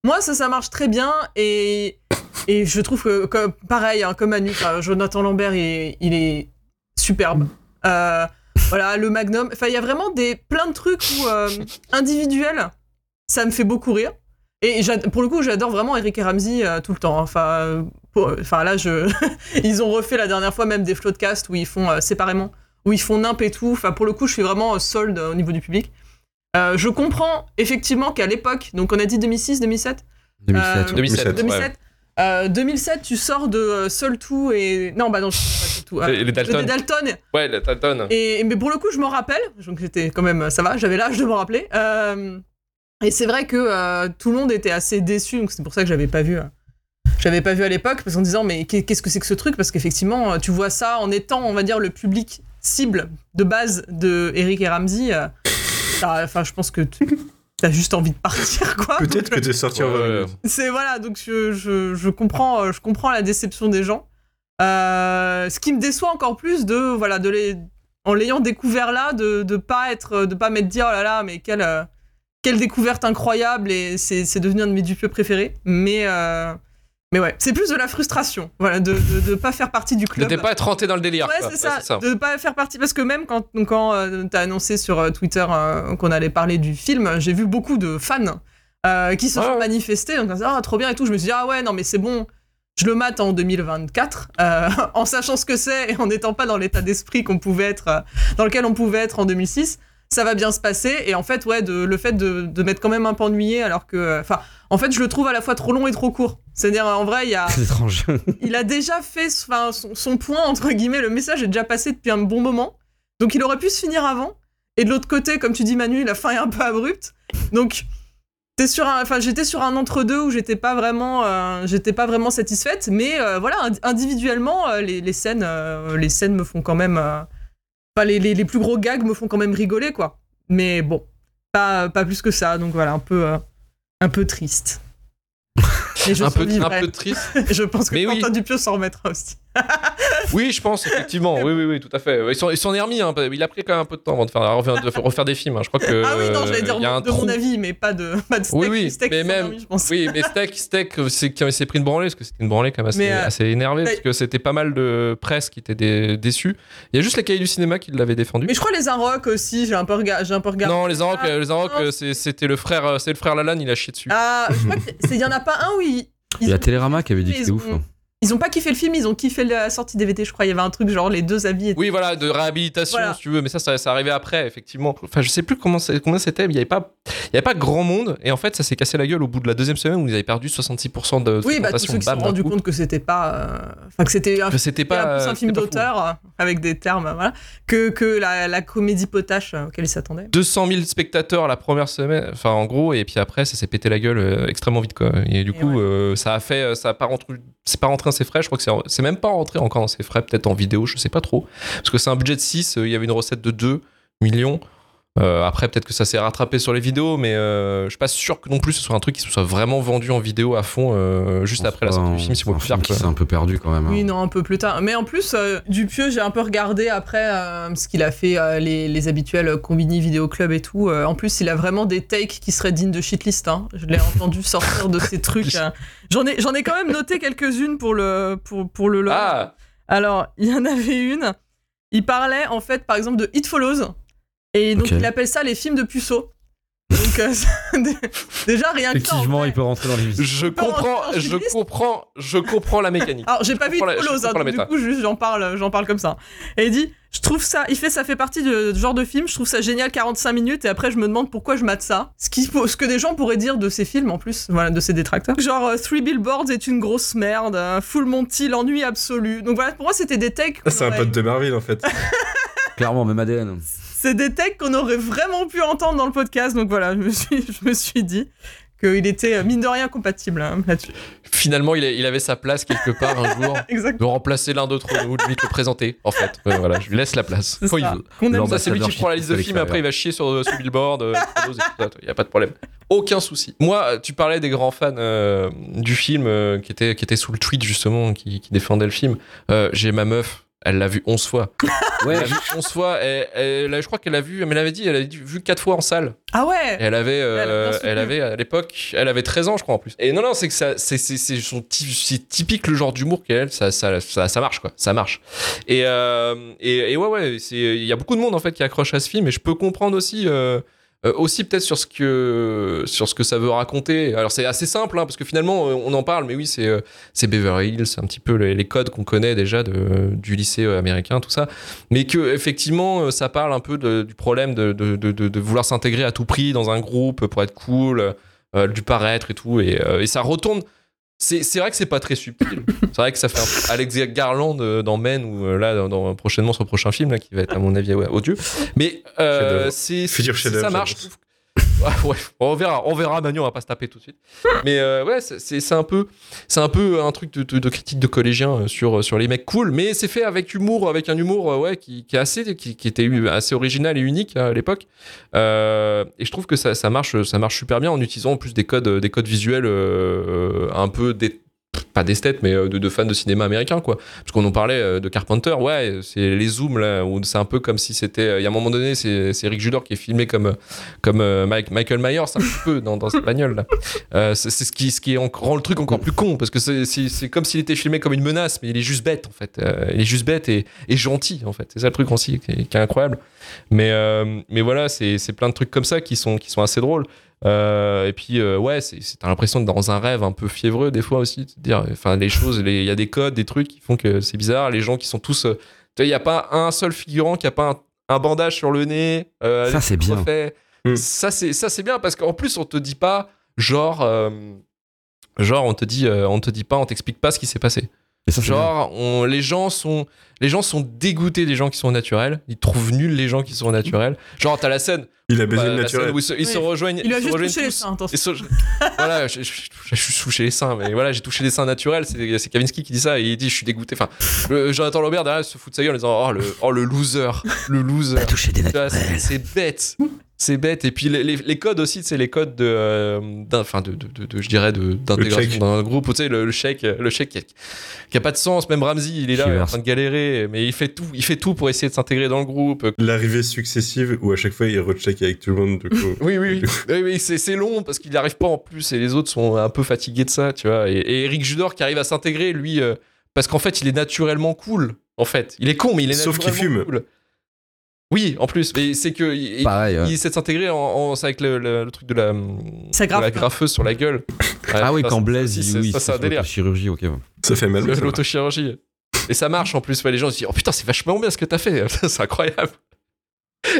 moi, ça, ça marche très bien. Et, et je trouve que, pareil, hein, comme Manu, enfin, Jonathan Lambert, il il est superbe. Euh, voilà, le Magnum. Enfin, il y a vraiment des, plein de trucs où, euh, individuels, ça me fait beaucoup rire. Et pour le coup, j'adore vraiment Eric et Ramsey euh, tout le temps. Enfin, euh, pour- enfin là, je... ils ont refait la dernière fois même des floodcasts où ils font séparément, où ils font nimp et tout. Enfin, pour le coup, je suis vraiment sold euh, au niveau du public. Euh, je comprends effectivement qu'à l'époque, donc on a dit 2006, 2007, 2007. Euh, ouais. 2007. 2007, ouais. euh, 2007, tu sors de euh, Seul Tout et non bah non, je pas Seul Tout. euh, Les- les Dalton. de Dalton. Ouais, la Dalton. Et mais pour le coup, je m'en rappelle. Donc j'étais quand même, ça va, j'avais l'âge de m'en rappeler. Et c'est vrai que tout le monde était assez déçu, donc c'est pour ça que j'avais pas vu. j'avais pas vu à l'époque parce qu'en disant mais qu'est- qu'est-ce que c'est que ce truc? Parce qu'effectivement, tu vois ça en étant, on va dire, le public cible de base de Eric et Ramsey. Euh, Enfin, je pense que tu as juste envie de partir, quoi. Peut-être que t'es sorti en Ouais, 20 ouais. minutes. C'est voilà, donc je, je, je comprends, euh, je comprends la déception des gens. Euh, ce qui me déçoit encore plus de voilà de les en l'ayant découvert là de de pas être de pas m'être dit oh là là mais quelle euh, quelle découverte incroyable et c'est c'est devenu un de mes dupieux préférés mais euh, mais ouais c'est plus de la frustration voilà de, de de pas faire partie du De club t'es pas être rentré dans le délire. Ouais, c'est ça, de pas faire partie parce que même quand quand euh, t'as annoncé sur euh, Twitter euh, qu'on allait parler du film, j'ai vu beaucoup de fans euh, qui se Ouais, sont manifestés en disant ah trop bien et tout. Je me suis dit ah ouais non mais c'est bon, je le mate en 2024 euh, en sachant ce que c'est et en n'étant pas dans l'état d'esprit qu'on pouvait être dans lequel on pouvait être en 2006. Ça va bien se passer et en fait ouais de, le fait de, de m'être quand même un peu ennuyé alors que enfin en fait je le trouve à la fois trop long et trop court. C'est-à-dire en vrai il y a Très étrange. il a déjà fait son, son point, entre guillemets, le message est déjà passé depuis un bon moment. Donc il aurait pu se finir avant. Et de l'autre côté, comme tu dis Manu, la fin est un peu abrupte. Donc t'es sur un, enfin, j'étais sur un entre-deux où j'étais pas vraiment, euh, j'étais pas vraiment satisfaite. Mais euh, voilà, ind- individuellement, euh, les, les scènes, les scènes me font quand même, enfin, les, les, les plus gros gags me font quand même rigoler, quoi. Mais bon, pas, pas plus que ça. Donc voilà, un peu, euh, un peu triste. Et je un peu, un survivrai. peu triste. Je pense que oui. Quentin Dupieux s'en remettra aussi. Oui, je pense, effectivement. Oui, oui, oui, tout à fait. Il s'en, il s'en est remis. hein. Il a pris quand même un peu de temps avant de faire, refaire, de refaire des films. hein. Je crois que. ah oui, non, j'allais dire il y a un de mon trou. avis, mais pas de, pas de steak. Oui, oui, steak mais qui même- s'endormit, je pense. Oui, mais Steak, Steak, c'est qu'il s'est pris une branlée, parce que c'était une branlée quand même assez, euh, assez énervée, mais- parce que c'était pas mal de presse qui était dé- déçue. Il y a juste les cahiers du cinéma qui l'avaient défendu. Mais je crois les Inrocks aussi, j'ai un peu, rega- j'ai un peu regardé. Non, les Arocs, Ah, les Arocs, c'est- c'était le frère, c'est le frère Lalanne, il a chié dessus. Ah, je crois qu'il y en a pas un où ils. Il y a Télérama qui avait dit que c'était ouf. hein. Ils ont pas kiffé le film, ils ont kiffé la sortie DVD, je crois. Il y avait un truc genre les deux avis. étaient- Oui, voilà, de réhabilitation, Voilà. si tu veux, mais ça, ça, ça arrivait après, effectivement. Enfin, je sais plus comment combien c'était, mais il y avait pas, y avait pas grand monde, et en fait, ça s'est cassé la gueule au bout de la deuxième semaine où ils avaient perdu 66% de Oui, bah tous ceux qui se sont rendus compte que c'était pas. euh, Enfin, que c'était un, Que c'était pas, plus un film d'auteur euh, avec des termes, voilà. Que, que la, la comédie potache euh, auquel ils s'attendaient. 200 000 spectateurs la première semaine, enfin en gros, et puis après ça s'est pété la gueule euh, extrêmement vite quoi. Et du Et coup, ouais. euh, ça a fait, ça a pas rentré, c'est pas rentré ses frais. Je crois que c'est, c'est même pas rentré encore dans ses frais, peut-être en vidéo, je sais pas trop, parce que c'est un budget de 6, euh, il y avait une recette de 2 millions. Euh, après, peut-être que ça s'est rattrapé sur les vidéos, mais euh, je suis pas sûr que non plus ce soit un truc qui se soit vraiment vendu en vidéo à fond euh, juste après la sortie du film, si un film qui s'est un peu perdu quand même. hein. Oui, non, un peu plus tard. Mais en plus, euh, Dupieux, j'ai un peu regardé après euh, ce qu'il a fait, euh, les, les habituels euh, Combini Vidéo Club et tout. Euh, en plus, il a vraiment des takes qui seraient dignes de shitlist. Hein. Je l'ai entendu sortir de ces trucs. J'en ai, j'en ai quand même noté quelques-unes pour le, pour, pour le lore. Ah, Alors, il y en avait une. Il parlait en fait, par exemple, de It Follows. Et donc, Ok. il appelle ça les films de puceaux. Donc, euh, déjà, rien que Effectivement, il peut rentrer dans les visites. je comprends, en je comprends, je comprends la mécanique. Alors, j'ai pas vu la- je Follows, hein, donc du coup, juste, j'en parle, j'en parle comme ça. Et il dit, je trouve ça, il fait, ça fait partie de ce genre de film, je trouve ça génial 45 minutes, et après, je me demande pourquoi je mate ça. Ce, qui, ce que des gens pourraient dire de ces films, en plus, voilà, de ces détracteurs. Genre, euh, Three Billboards est une grosse merde, euh, Full Monty, l'ennui absolu. Donc voilà, pour moi, c'était des qu'on C'est un pote de Marvin en fait. Clairement, même ADN. C'est des takes qu'on aurait vraiment pu entendre dans le podcast, donc voilà, je me suis, je me suis dit qu'il était, euh, mine de rien, compatible hein, là-dessus. Finalement, il, a- il avait sa place quelque part un jour. De remplacer l'un d'autre nous, de lui le présenter, en fait. Euh, voilà, je lui laisse la place. C'est Quand il ça. veut. Ça, c'est lui qui prend la liste de films, après il va chier sur, sur Billboard, euh, il n'y a pas de problème. Aucun souci. Moi, tu parlais des grands fans euh, du film euh, qui, étaient, qui étaient sous le tweet, justement, qui, qui défendaient le film. Euh, J'ai ma meuf. Elle l'a vu 11 fois. Elle Ouais, l'a vu 11 fois. Et, et là, je crois qu'elle l'a vu, mais elle avait dit, elle avait vu 4 fois en salle. Ah Et ouais elle avait, euh, Elle elle avait à l'époque, elle avait 13 ans, je crois en plus. Et non, non, c'est que ça, c'est, c'est, c'est, son ty- c'est typique le genre d'humour qu'elle, ça, ça, ça, ça marche quoi, ça marche. Et, euh, et, et ouais, ouais, c'est, il y a beaucoup de monde en fait qui accroche à ce film, et je peux comprendre aussi. euh, euh, aussi peut-être sur ce que sur ce que ça veut raconter. Alors c'est assez simple hein, parce que finalement euh, on en parle, mais oui c'est euh, c'est Beverly Hills, c'est un petit peu les, codes qu'on connaît déjà de, du lycée américain tout ça, mais que effectivement ça parle un peu du problème de, de, vouloir s'intégrer à tout prix dans un groupe pour être cool, du paraître et tout, et, et ça retourne. C'est c'est vrai que c'est pas très subtil. C'est vrai que ça fait un peu Alex Garland euh, dans Men ou euh, là dans, prochainement son prochain film là, qui va être à mon avis ouais, odieux. Mais euh, c'est ça marche. Ouais, on verra, on verra. Manu, on va pas se taper tout de suite. Mais euh, ouais, c'est- un peu, c'est un peu un truc de, critique de collégien euh, sur sur les mecs cool, mais c'est fait avec humour, avec un humour euh, ouais qui, est assez, qui, était assez original et unique à l'époque. Euh, et je trouve que ça, marche, ça marche super bien en utilisant en plus des codes, des codes visuels euh, un peu des pas d'esthète, mais euh, de, fans de cinéma américain, quoi. Parce qu'on en parlait euh, de Carpenter, ouais, c'est les zooms, là, où c'est un peu comme si c'était. euh, Il y a un moment donné, c'est Rick Judor qui est filmé comme, comme Michael Myers, un petit peu, dans, dans cette bagnole, là. C'est ce qui, ce qui en- rend le truc encore plus con, parce que c'est- comme s'il était filmé comme une menace, mais il est juste bête, en fait. Il est juste bête et, gentil, en fait. C'est ça le truc aussi qui est, qui est incroyable. Mais, mais voilà, c'est c'est plein de trucs comme ça qui sont, qui sont assez drôles. Euh, et puis euh, ouais, t'as l'impression d'être dans un rêve un peu fiévreux des fois aussi, de dire, enfin les choses, il y a des codes, des trucs qui font que c'est bizarre. Les gens qui sont tous, euh, il y a pas un seul figurant qui a pas un, un bandage sur le nez. euh, Ça, c'est bien. refait. Mm. Ça c'est bien parce qu'en plus on te dit pas genre genre on te dit on te dit pas on t'explique pas ce qui s'est passé. Et ça. Genre, on- les gens sont, les gens sont dégoûtés des gens qui sont naturels. Ils trouvent nuls les gens qui sont naturels. Genre, t'as la scène, Il a baisé bah, le naturel. où ils se, ils se rejoignent. Il a ils se juste rejoignent touché les seins, attention. Ils se- voilà, je, suis touché les seins, mais voilà, j'ai touché les seins naturels. C'est c'est Kavinsky qui dit ça et il dit, je suis dégoûté. Enfin, le- Jonathan Lambert derrière se fout de sa gueule en disant, oh le, oh, le loser, le loser. touché des C'est c'est bête. C'est bête. Et puis les, les- les codes aussi, c'est les codes de, euh, enfin de, de, de- de- je dirais, d'intégration dans un groupe. Tu sais, le, le chèque, le chèque qui a, qui a pas de sens. Même Ramsey, il est là, il est en train de galérer, mais il fait tout, il fait tout pour essayer de s'intégrer dans le groupe. L'arrivée successive où à chaque fois il recheck avec tout le monde, du coup. Oui, oui, oui. oui, oui, c'est, c'est long parce qu'il n'arrive pas en plus et les autres sont un peu fatigués de ça, tu vois. Et, et Eric Judor qui arrive à s'intégrer, lui, euh, parce qu'en fait, il est naturellement cool. En fait, il est con, mais il est Sauf qu'il fume. cool. Oui, en plus, mais c'est que il, Pareil. ouais. il essaie de s'intégrer en, en- c'est avec le, le- le truc de la, Ça de la graffeuse sur la gueule. Ah oui, ça, quand Blaise, ça, il- c'est- oui, ça, c'est un délire. chirurgie, ok. Ça fait mal. L'autochirurgie. Et ça marche en plus. Ouais, les gens se disent Oh putain, c'est vachement bien ce que t'as fait. c'est incroyable.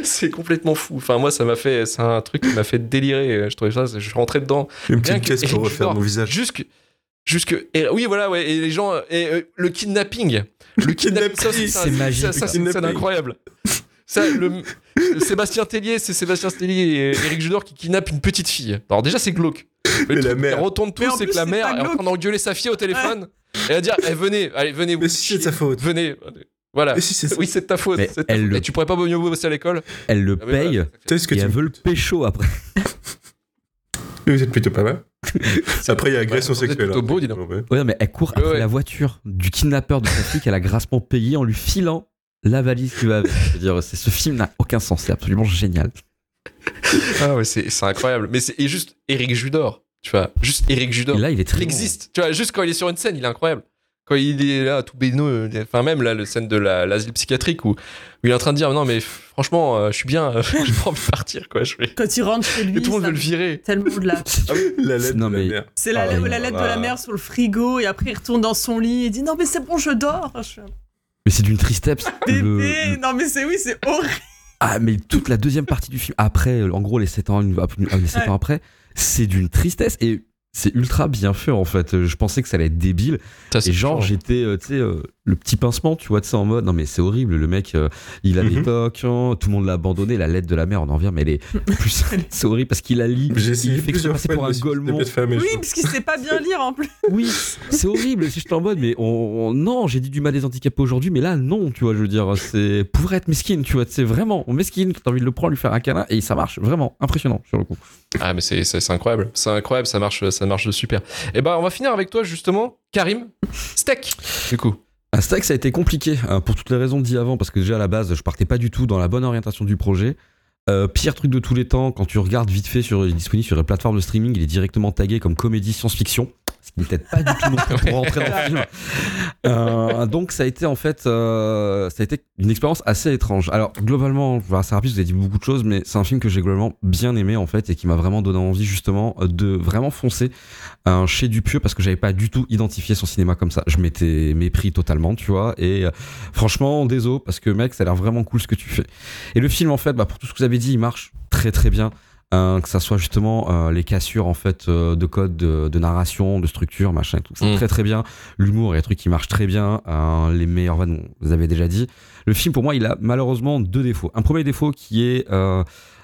C'est complètement fou. Enfin, moi, ça m'a fait. C'est un truc qui m'a fait délirer. Je trouvais ça. Je suis rentré dedans. Une petite caisse pour refaire mon visage. Jusque. Jusque. Et, oui, voilà, ouais. Et les gens. Et, euh, le kidnapping. Le kidnapping. C'est magique, Ça, ça, c'est incroyable. Ça, le, Sébastien Tellier, c'est Sébastien Tellier et Eric Judor qui kidnappent une petite fille. Alors, déjà, c'est glauque. Mais Mais le la mère. retourne tout, c'est que la mère est en train d'engueuler sa fille au téléphone. Et elle va dire eh, Venez, allez, venez. vous Mais si c'est de sa faute. Venez. Voilà. Mais si c'est ça. Oui, c'est de ta faute. Mais c'est de ta elle faute. le- Et tu pourrais pas mieux bosser à l'école Elle le Ah, voilà, paye sais ce que et tu elle veut le pécho après. Mais Vous êtes plutôt pas mal. Après, il y a agression êtes sexuelle. plutôt hein. beau, dis donc. Ouais. Ouais, mais elle court Ouais, après ouais. la voiture du kidnappeur de sa fille qu'elle a grassement payé en lui filant la valise qui va avec. Je veux dire, c'est, ce film n'a aucun sens, c'est absolument génial. Ah ouais, c'est incroyable. Mais c'est et juste Eric Judor. Tu vois, juste Eric Judor. Et là, il est très il existe. Tu vois, juste quand il est sur une scène, il est incroyable. Quand il est là, tout bénot, euh, enfin même là, le scène de la- l'asile psychiatrique où, où il est en train de dire non mais franchement, euh, je suis bien, j'ai pas envie de partir quoi. Je vais... Quand il rentre chez lui, Et tout le monde veut le virer. tellement de la. La lettre Non, de la mère. C'est la, Ah la lettre de la mère sur le frigo et après il retourne dans son lit et dit non mais c'est bon je dors. Je suis un Mais c'est d'une tristesse. bébé. Le- Non mais c'est oui c'est horrible. Ah, mais toute la deuxième partie du film, après, en gros, les 7 ans, euh, les sept Ouais. ans après, c'est d'une tristesse et c'est ultra bien fait en fait. Euh, Je pensais que ça allait être débile. Ça, c'est Et genre, j'étais, euh, tu sais, euh, le petit pincement, tu vois, tu sais, en mode, non mais c'est horrible, le mec, euh, il a des Mhm. tocs, hein, tout le monde l'a abandonné, la lettre de la mère, on en vient, mais elle est plus, c'est horrible parce qu'il la lit, J'ai il essayé fait que se passer pour de un golemon. de Oui parce qu'il sait pas bien lire en plus. Oui, c'est horrible, si je suis en mode, mais on, on- non, j'ai dit du mal des handicapés aujourd'hui, mais là, non, tu vois, je veux dire, c'est pour être mesquine, tu vois, c'est vraiment mesquine, t'as envie de le prendre, lui faire un câlin, et ça marche, vraiment, impressionnant, sur le coup. Ah mais c'est c'est incroyable, c'est incroyable, ça marche, ça marche super. Et ben on va finir avec toi justement, Karim, steak. Du coup. Un stack, ça a été compliqué euh, pour toutes les raisons dit avant, parce que déjà à la base, je partais pas du tout dans la bonne orientation du projet. Euh, pire truc de tous les temps, quand tu regardes vite fait sur est disponible sur les plateformes de streaming, il est directement tagué comme comédie science-fiction, ce qui n'était pas du tout non plus pour rentrer dans le film. Euh, donc ça a été en fait, euh, ça a été une expérience assez étrange. Alors globalement, c'est rapide, vous avez dit beaucoup de choses, mais c'est un film que j'ai globalement bien aimé en fait et qui m'a vraiment donné envie justement de vraiment foncer un chez Dupieux parce que j'avais pas du tout identifié son cinéma comme ça. Je m'étais mépris totalement, tu vois. Et euh, franchement, désolé parce que mec, ça a l'air vraiment cool ce que tu fais. Et le film, en fait, bah, pour tout ce que vous avez dit, il marche très très bien. Euh, que ça soit justement euh, les cassures en fait euh, de code de, de narration de structure machin tout. C'est Mm. très très bien. L'humour et les trucs qui marchent très bien. Les meilleures vannes vous avez déjà dit. Le film pour moi il a malheureusement deux défauts. Un premier défaut qui est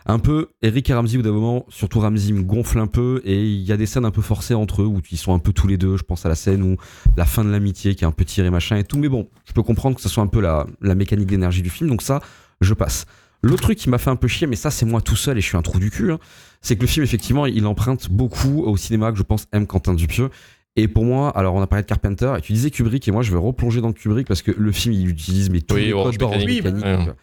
un peu Eric et Ramsey au d'un moment surtout Ramsey me gonfle un peu et il y a des scènes un peu forcées entre eux où ils sont un peu tous les deux. Je pense à la scène où la fin de l'amitié qui est un peu tirée machin et tout. Mais bon je peux comprendre que ce soit un peu la, la mécanique d'énergie du film. Donc ça je passe L'autre truc qui m'a fait un peu chier, mais ça c'est moi tout seul et je suis un trou du cul, hein, c'est que le film effectivement il emprunte beaucoup au cinéma que je pense aime Quentin Dupieux. Et pour moi, alors on a parlé de Carpenter et tu disais Kubrick et moi je vais replonger dans Kubrick parce que le film il utilise mais tous Oui, les codes Mécanique. mécanique. Donc, euh,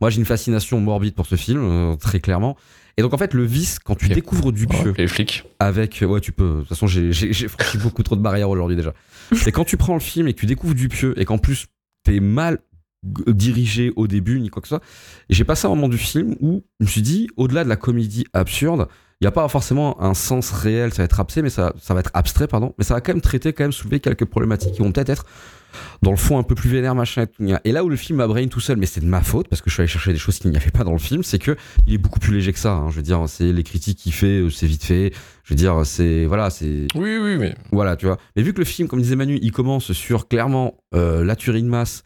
Moi j'ai une fascination morbide pour ce film, euh, très clairement. Et donc en fait le vice quand tu découvres Dupieux les flics. avec ouais tu peux de toute façon j'ai franchi beaucoup trop de barrières aujourd'hui déjà c'est quand tu prends le film et que tu découvres Dupieux et qu'en plus t'es mal dirigé au début ni quoi que ce soit et j'ai passé un moment du film où je me suis dit au-delà de la comédie absurde il n'y a pas forcément un sens réel ça va être abstrait mais ça, ça va être abstrait pardon mais ça va quand même traiter quand même soulever quelques problématiques qui vont peut-être être dans le fond un peu plus vénère machin et tout. et là où le film m'a brain tout seul mais c'est de ma faute parce que je suis allé chercher des choses qu'il n'y avait pas dans le film c'est que il est beaucoup plus léger que ça hein. je veux dire c'est les critiques qu'il fait euh, c'est vite fait je veux dire c'est voilà c'est Oui, oui, mais voilà, tu vois. Mais vu que le film, comme disait Manu, il commence sur clairement euh, la tuerie de masse,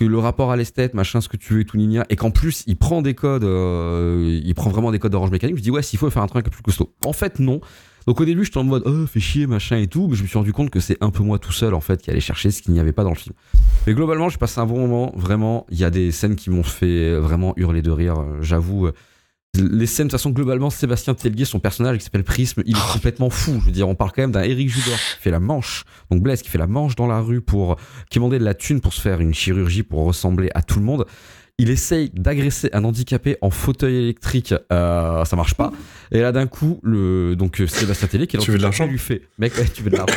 que le rapport à l'esthète, machin, ce que tu veux et tout, nina, et qu'en plus il prend des codes, euh, il prend vraiment des codes d'orange mécanique, je dis ouais, s'il faut faire un truc un peu plus costaud. En fait, non. Donc au début, j'étais en mode oh, fais chier, machin et tout, mais je me suis rendu compte que c'est un peu moi tout seul en fait qui allait chercher ce qu'il n'y avait pas dans le film. Mais globalement, j'ai passé un bon moment, vraiment. Il y a des scènes qui m'ont fait vraiment hurler de rire, euh, j'avoue. Les scènes, de toute façon, globalement, Sébastien Tellier, son personnage qui s'appelle Prisme, il est complètement fou. Je veux dire, on parle quand même d'un Eric Judor qui fait la manche, donc Blaise qui fait la manche dans la rue pour, qui demandait de la thune pour se faire une chirurgie pour ressembler à tout le monde. Il essaye d'agresser un handicapé en fauteuil électrique, euh, ça marche pas. Et là, d'un coup, le, donc, euh, Sébastien Tellier, qui est Tu veux de l'argent lui fait, mec, ouais, tu veux de l'argent.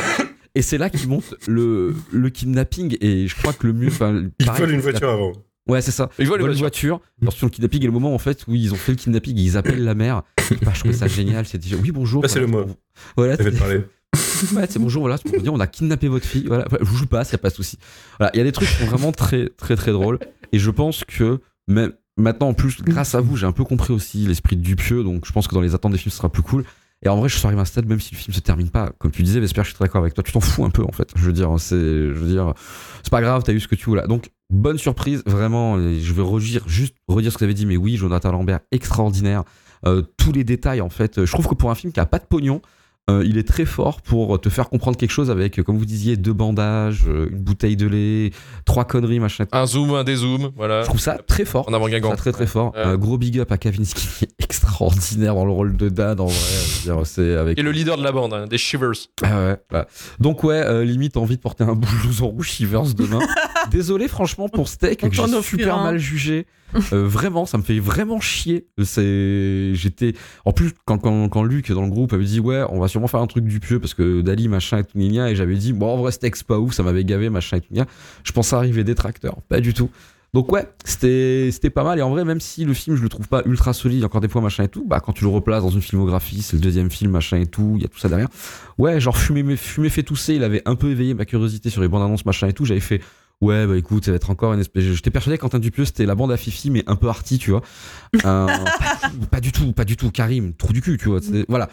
Et c'est là qu'il monte le, le kidnapping, et je crois que le mieux, Il vole une voiture avant. Ouais, c'est ça. Il Ils les volent une voitures. sur le kidnapping, il y a le moment en fait où ils ont fait le kidnapping, ils appellent la mère. Bah, je trouvais ça génial. C'est déjà oui bonjour. Là, c'est le voilà, mot. Voilà, parler. ouais, c'est bonjour. Voilà, dire on a kidnappé votre fille. Voilà, je vous joue pas, y a pas de souci. Voilà, il y a des trucs qui sont vraiment très très très drôles. Et je pense que même maintenant en plus, grâce à vous, j'ai un peu compris aussi l'esprit de Dupieux. Donc je pense que dans les attentes des films, ce sera plus cool. Et en vrai, je suis arrivé à un stade, même si le film se termine pas, comme tu disais, Vesper, je suis très d'accord avec toi. Tu t'en fous un peu en fait. Je veux dire, c'est, je veux dire, c'est pas grave, t'as eu ce que tu voulais. Donc bonne surprise, vraiment. et Je vais redire, juste redire ce que tu avais dit, mais oui, Jonathan Lambert, extraordinaire. Euh, tous les détails en fait. Je trouve que pour un film qui a pas de pognon, euh, il est très fort pour te faire comprendre quelque chose avec, euh, comme vous disiez, deux bandages, euh, une bouteille de lait, trois conneries, machin. Un zoom, un dézoom, voilà. Je trouve ça très fort. En avant Je trouve Guingamp. ça très très fort. Ouais. Un gros big up à Kavinsky, extraordinaire dans le rôle de Dan en vrai. C'est avec Et le leader de la bande, hein, des Shivers. ah ouais, voilà. Donc ouais, euh, limite envie de porter un blouson rouge Shivers demain. Désolé franchement pour Steak, que j'ai super un. mal jugé. Euh, vraiment, ça me fait vraiment chier. C'est, j'étais, en plus quand, quand, quand Luc dans le groupe avait dit ouais, on va sûrement faire un truc du pieux parce que Dali machin et tout gna et j'avais dit bon en vrai c'est pas ouf, ça m'avait gavé machin et tout. Je pensais arriver des tracteurs, pas du tout. Donc ouais, c'était c'était pas mal et en vrai même si le film je le trouve pas ultra solide, encore des fois machin et tout, bah quand tu le replaces dans une filmographie, c'est le deuxième film machin et tout, il y a tout ça derrière. Ouais, genre fumer fumer fait tousser, il avait un peu éveillé ma curiosité sur les bandes annonces machin et tout, j'avais fait Ouais, bah écoute, ça va être encore une espèce. J'étais persuadé que Quentin Dupieux c'était la bande à Fifi, mais un peu arty, tu vois. Euh, pas, du tout, pas du tout, Karim, trou du cul, tu vois. Voilà.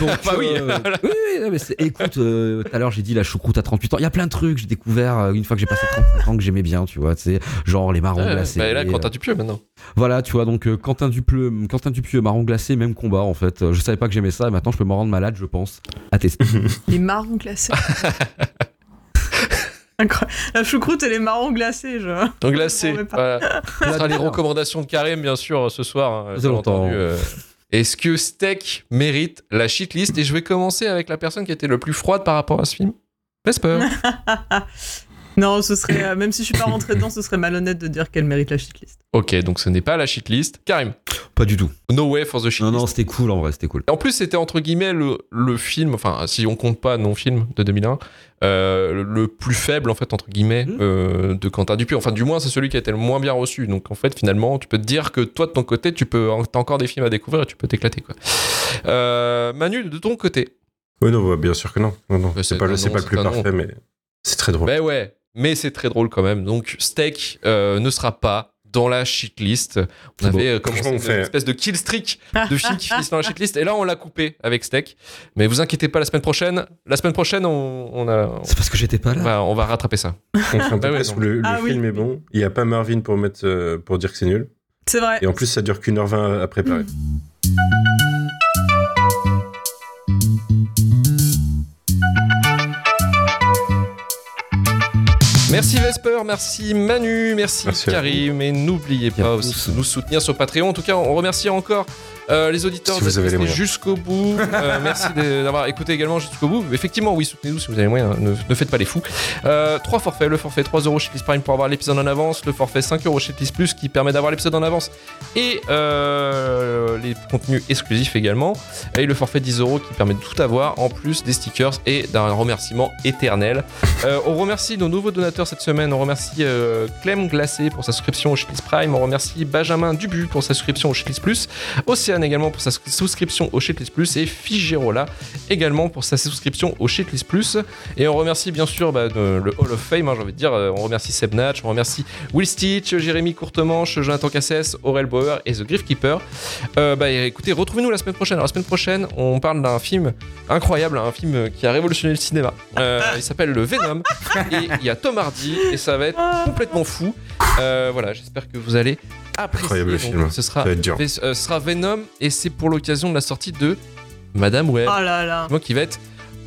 Donc, Bah oui, euh, oui, oui, mais écoute, euh, tout à l'heure j'ai dit la choucroute à 38 ans. Il y a plein de trucs que j'ai découvert euh, une fois que j'ai passé 35 ans que j'aimais bien, tu vois. C'est genre les marrons Ouais, glacés. bah, là, Quentin Dupieux maintenant. voilà, tu vois, donc euh, Quentin Dupieux, Quentin Dupieux, marron glacé, même combat en fait. Je savais pas que j'aimais ça, et maintenant je peux me rendre malade, je pense. À tester. Les marrons glacés. La choucroute et les marrons glacés, je. Donc pas. Voilà. Ce sera les recommandations de Karim, bien sûr, ce soir. hein, entendu, euh. Est-ce que Steak mérite la shitlist? Et je vais commencer avec la personne qui était le plus froide par rapport à ce film. Vesper. non, ce serait. euh, même si je suis pas rentré dedans, ce serait malhonnête de dire qu'elle mérite la shitlist. ok, donc ce n'est pas la shitlist. Karim. pas du tout. No way for the shitlist. Non, non, c'était cool en vrai, c'était cool. En plus, c'était entre guillemets le, le film, enfin, si on compte pas non-film de 2001, euh, le plus faible, en fait, entre guillemets, Mhm. euh, de Quentin Dupieux. Enfin, du moins, c'est celui qui a été le moins bien reçu. Donc, en fait, finalement, tu peux te dire que toi, de ton côté, tu peux, t'as encore des films à découvrir et tu peux t'éclater, quoi. Euh, Manu, de ton côté. Oui, non, bah, bien sûr que non. non, non. Ouais, c'est c'est pas, un le- c'est non, pas le c'est plus un non. parfait, mais c'est très drôle. Ben ouais, mais c'est très drôle quand même. Donc, Steak euh, ne sera pas dans la shitlist. On avait euh, commencé une fait- espèce de kill streak de films qui finissent dans la shitlist. Et là, on l'a coupé avec Steak. Mais vous inquiétez pas, la semaine prochaine, la semaine prochaine, on, on a, C'est parce que j'étais pas on là. va, on va rattraper ça. On fait un peu Bah ouais, le, le Ah oui. film est bon. Il n'y a pas Marvin pour, mettre, euh, pour dire que c'est nul. C'est vrai. Et en plus, ça dure qu'une heure vingt à préparer. Merci Vesper, merci Manu, merci, Merci Karim. Et n'oubliez pas aussi de nous soutenir sur Patreon. En tout cas, on remercie encore euh, les auditeurs Si vous avez les jusqu'au bout. Euh, merci d'avoir écouté également jusqu'au bout. Effectivement, oui, soutenez-nous si vous avez les moyens. Ne, ne faites pas les fous. Euh, trois forfaits. Le forfait 3 euros chez List Prime pour avoir l'épisode en avance. Le forfait 5 euros chez List Plus qui permet d'avoir l'épisode en avance. Et les contenus exclusifs également. Et le forfait 10 euros qui permet de tout avoir en plus des stickers et d'un remerciement éternel. On remercie nos nouveaux donateurs cette semaine. On remercie Clem Glacé pour sa souscription au Shitlist Prime. On remercie Benjamin Dubu pour sa souscription au Shitlist Plus. Océane également pour sa souscription au Shitlist Plus. Et Figerola également pour sa souscription au Shitlist Plus. Et on remercie bien sûr bah, de- le Hall of Fame. hein, J'ai envie de dire, euh, on remercie Seb Natch, on remercie Will Stitch, Jérémy Courtemanche, Jonathan Cassès, Aurel Bauer et The Griff Keeper. Euh, bah, écoutez, retrouvez-nous la semaine prochaine. Alors, la semaine prochaine, on parle d'un film incroyable, un film qui a révolutionné le cinéma. Euh, il s'appelle Le Venom et il y a Tom Hardy et ça va être complètement fou. Euh, voilà, j'espère que vous allez apprécier. Incroyable Donc, film. Ce sera, Ça va être dur. euh, ce sera Venom et c'est pour l'occasion de la sortie de Madame Web. Oh là là. Moi qui va être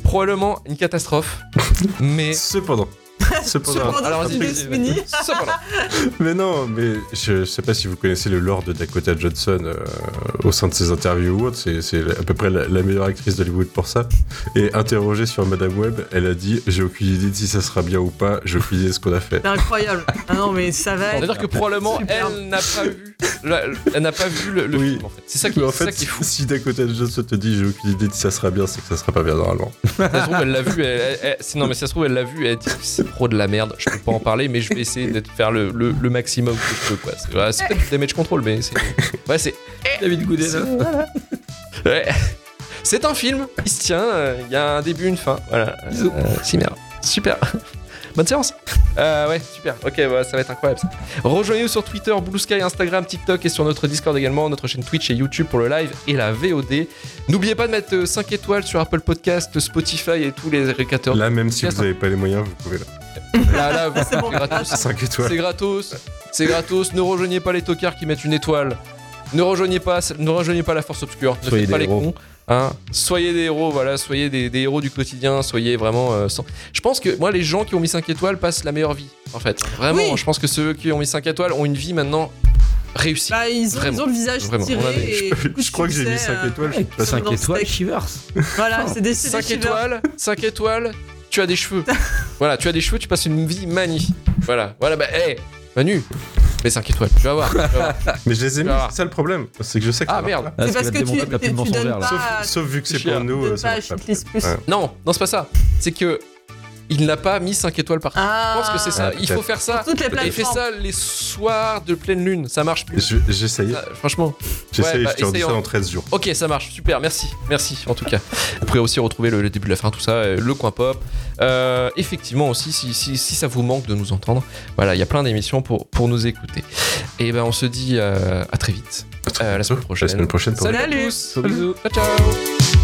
probablement une catastrophe, mais Cependant, Cependant, alors. Cependant. mais non, mais je, je sais pas si vous connaissez le lore de Dakota Johnson euh, au sein de ses interviews ou autre. C'est, à peu près la, la meilleure actrice d'Hollywood pour ça. Et interrogée sur Madame Web, elle a dit J'ai aucune idée de si ça sera bien ou pas, j'ai aucune idée de ce qu'on a fait. C'est incroyable. Ah non, mais ça va. être- C'est-à-dire que probablement Super. elle n'a pas vu, la- elle n'a pas vu le, le Oui. film en fait. C'est ça qui, Mais en c'est ça fait, qui est fou. si Dakota Johnson te dit J'ai aucune idée de si ça sera bien, c'est que ça sera pas bien normalement. Ça se trouve, elle l'a vu. Elle, elle- non, mais ça se trouve, elle l'a vu. Elle dit c'est trop de la merde. Je peux pas en parler, mais je vais essayer de faire le, le, le maximum que je peux. Quoi. C'est, ouais, c'est peut-être du damage control, mais c'est. Ouais, c'est. David Goudet, là. Ouais. C'est un film. Il se tient. euh, Il y a un début, une fin. Voilà. Bisous. Euh. Super. Bonne séance. Euh, ouais, super. Ok, ouais, ça va être incroyable. ça. Rejoignez-nous sur Twitter, Blue Sky, Instagram, TikTok et sur notre Discord également, notre chaîne Twitch et YouTube pour le live et la VOD. N'oubliez pas de mettre euh, 5 étoiles sur Apple Podcast, Spotify et tous les agrégateurs. Là, même si vous avez pas les moyens, vous pouvez là. Là, là, vous- C'est bon. gratos. 5 étoiles. C'est gratos. C'est gratos. Ne rejoignez pas les tocards qui mettent une étoile. Ne rejoignez pas, ne rejoignez pas la force obscure. Ne Soyez faites pas les héros. cons. Hein. Soyez des héros, voilà, soyez des, des héros du quotidien, soyez vraiment. euh, sans- Je pense que moi, les gens qui ont mis 5 étoiles passent la meilleure vie, en fait. Vraiment, Oui. je pense que ceux qui ont mis 5 étoiles ont une vie maintenant réussie. Bah, ils ont, Vraiment. ils ont le visage Vraiment. tiré et Je crois que j'ai mis succès, 5 euh, étoiles. je Avec suis pas sûr. 5 dans le étoiles. Shivers. Voilà, c'est des c'est des 5 shivers. étoiles, 5 étoiles, tu as des cheveux. voilà, tu as des cheveux, tu passes une vie magnifique. Voilà, voilà, bah, hé, Manu, mais 5 étoiles, tu vas voir. tu vas voir. Mais je les ai mis, Ah. c'est ça le problème. C'est que je sais que Ah merde. Ah, C'est ce parce que te tu, tu, pub tu donnes pas, Sauf, sauf vu que c'est pour nous, tu euh, pas pas. Ouais. Non, non, c'est pas ça. C'est que il n'a pas mis 5 étoiles par Ah, Je pense que c'est ça. Ah, il faut faire ça. Toutes les Et fait plateformes. ça les soirs de pleine lune. Ça marche plus. Je- J'essayais, Ça, franchement. j'essayais, Ouais, bah, je te ça en- dans 13 jours. Ok, ça marche. Super. Merci. Merci en tout cas. Vous pourrez aussi retrouver le, le début de la fin, tout ça, euh, le coin pop. Euh, effectivement aussi, si, si, si ça vous manque de nous entendre, voilà, il y a plein d'émissions pour, pour nous écouter. Et ben on se dit euh, à très vite. Euh, la semaine prochaine. La semaine prochaine pour Salut à Salut. tous. Ciao, ciao.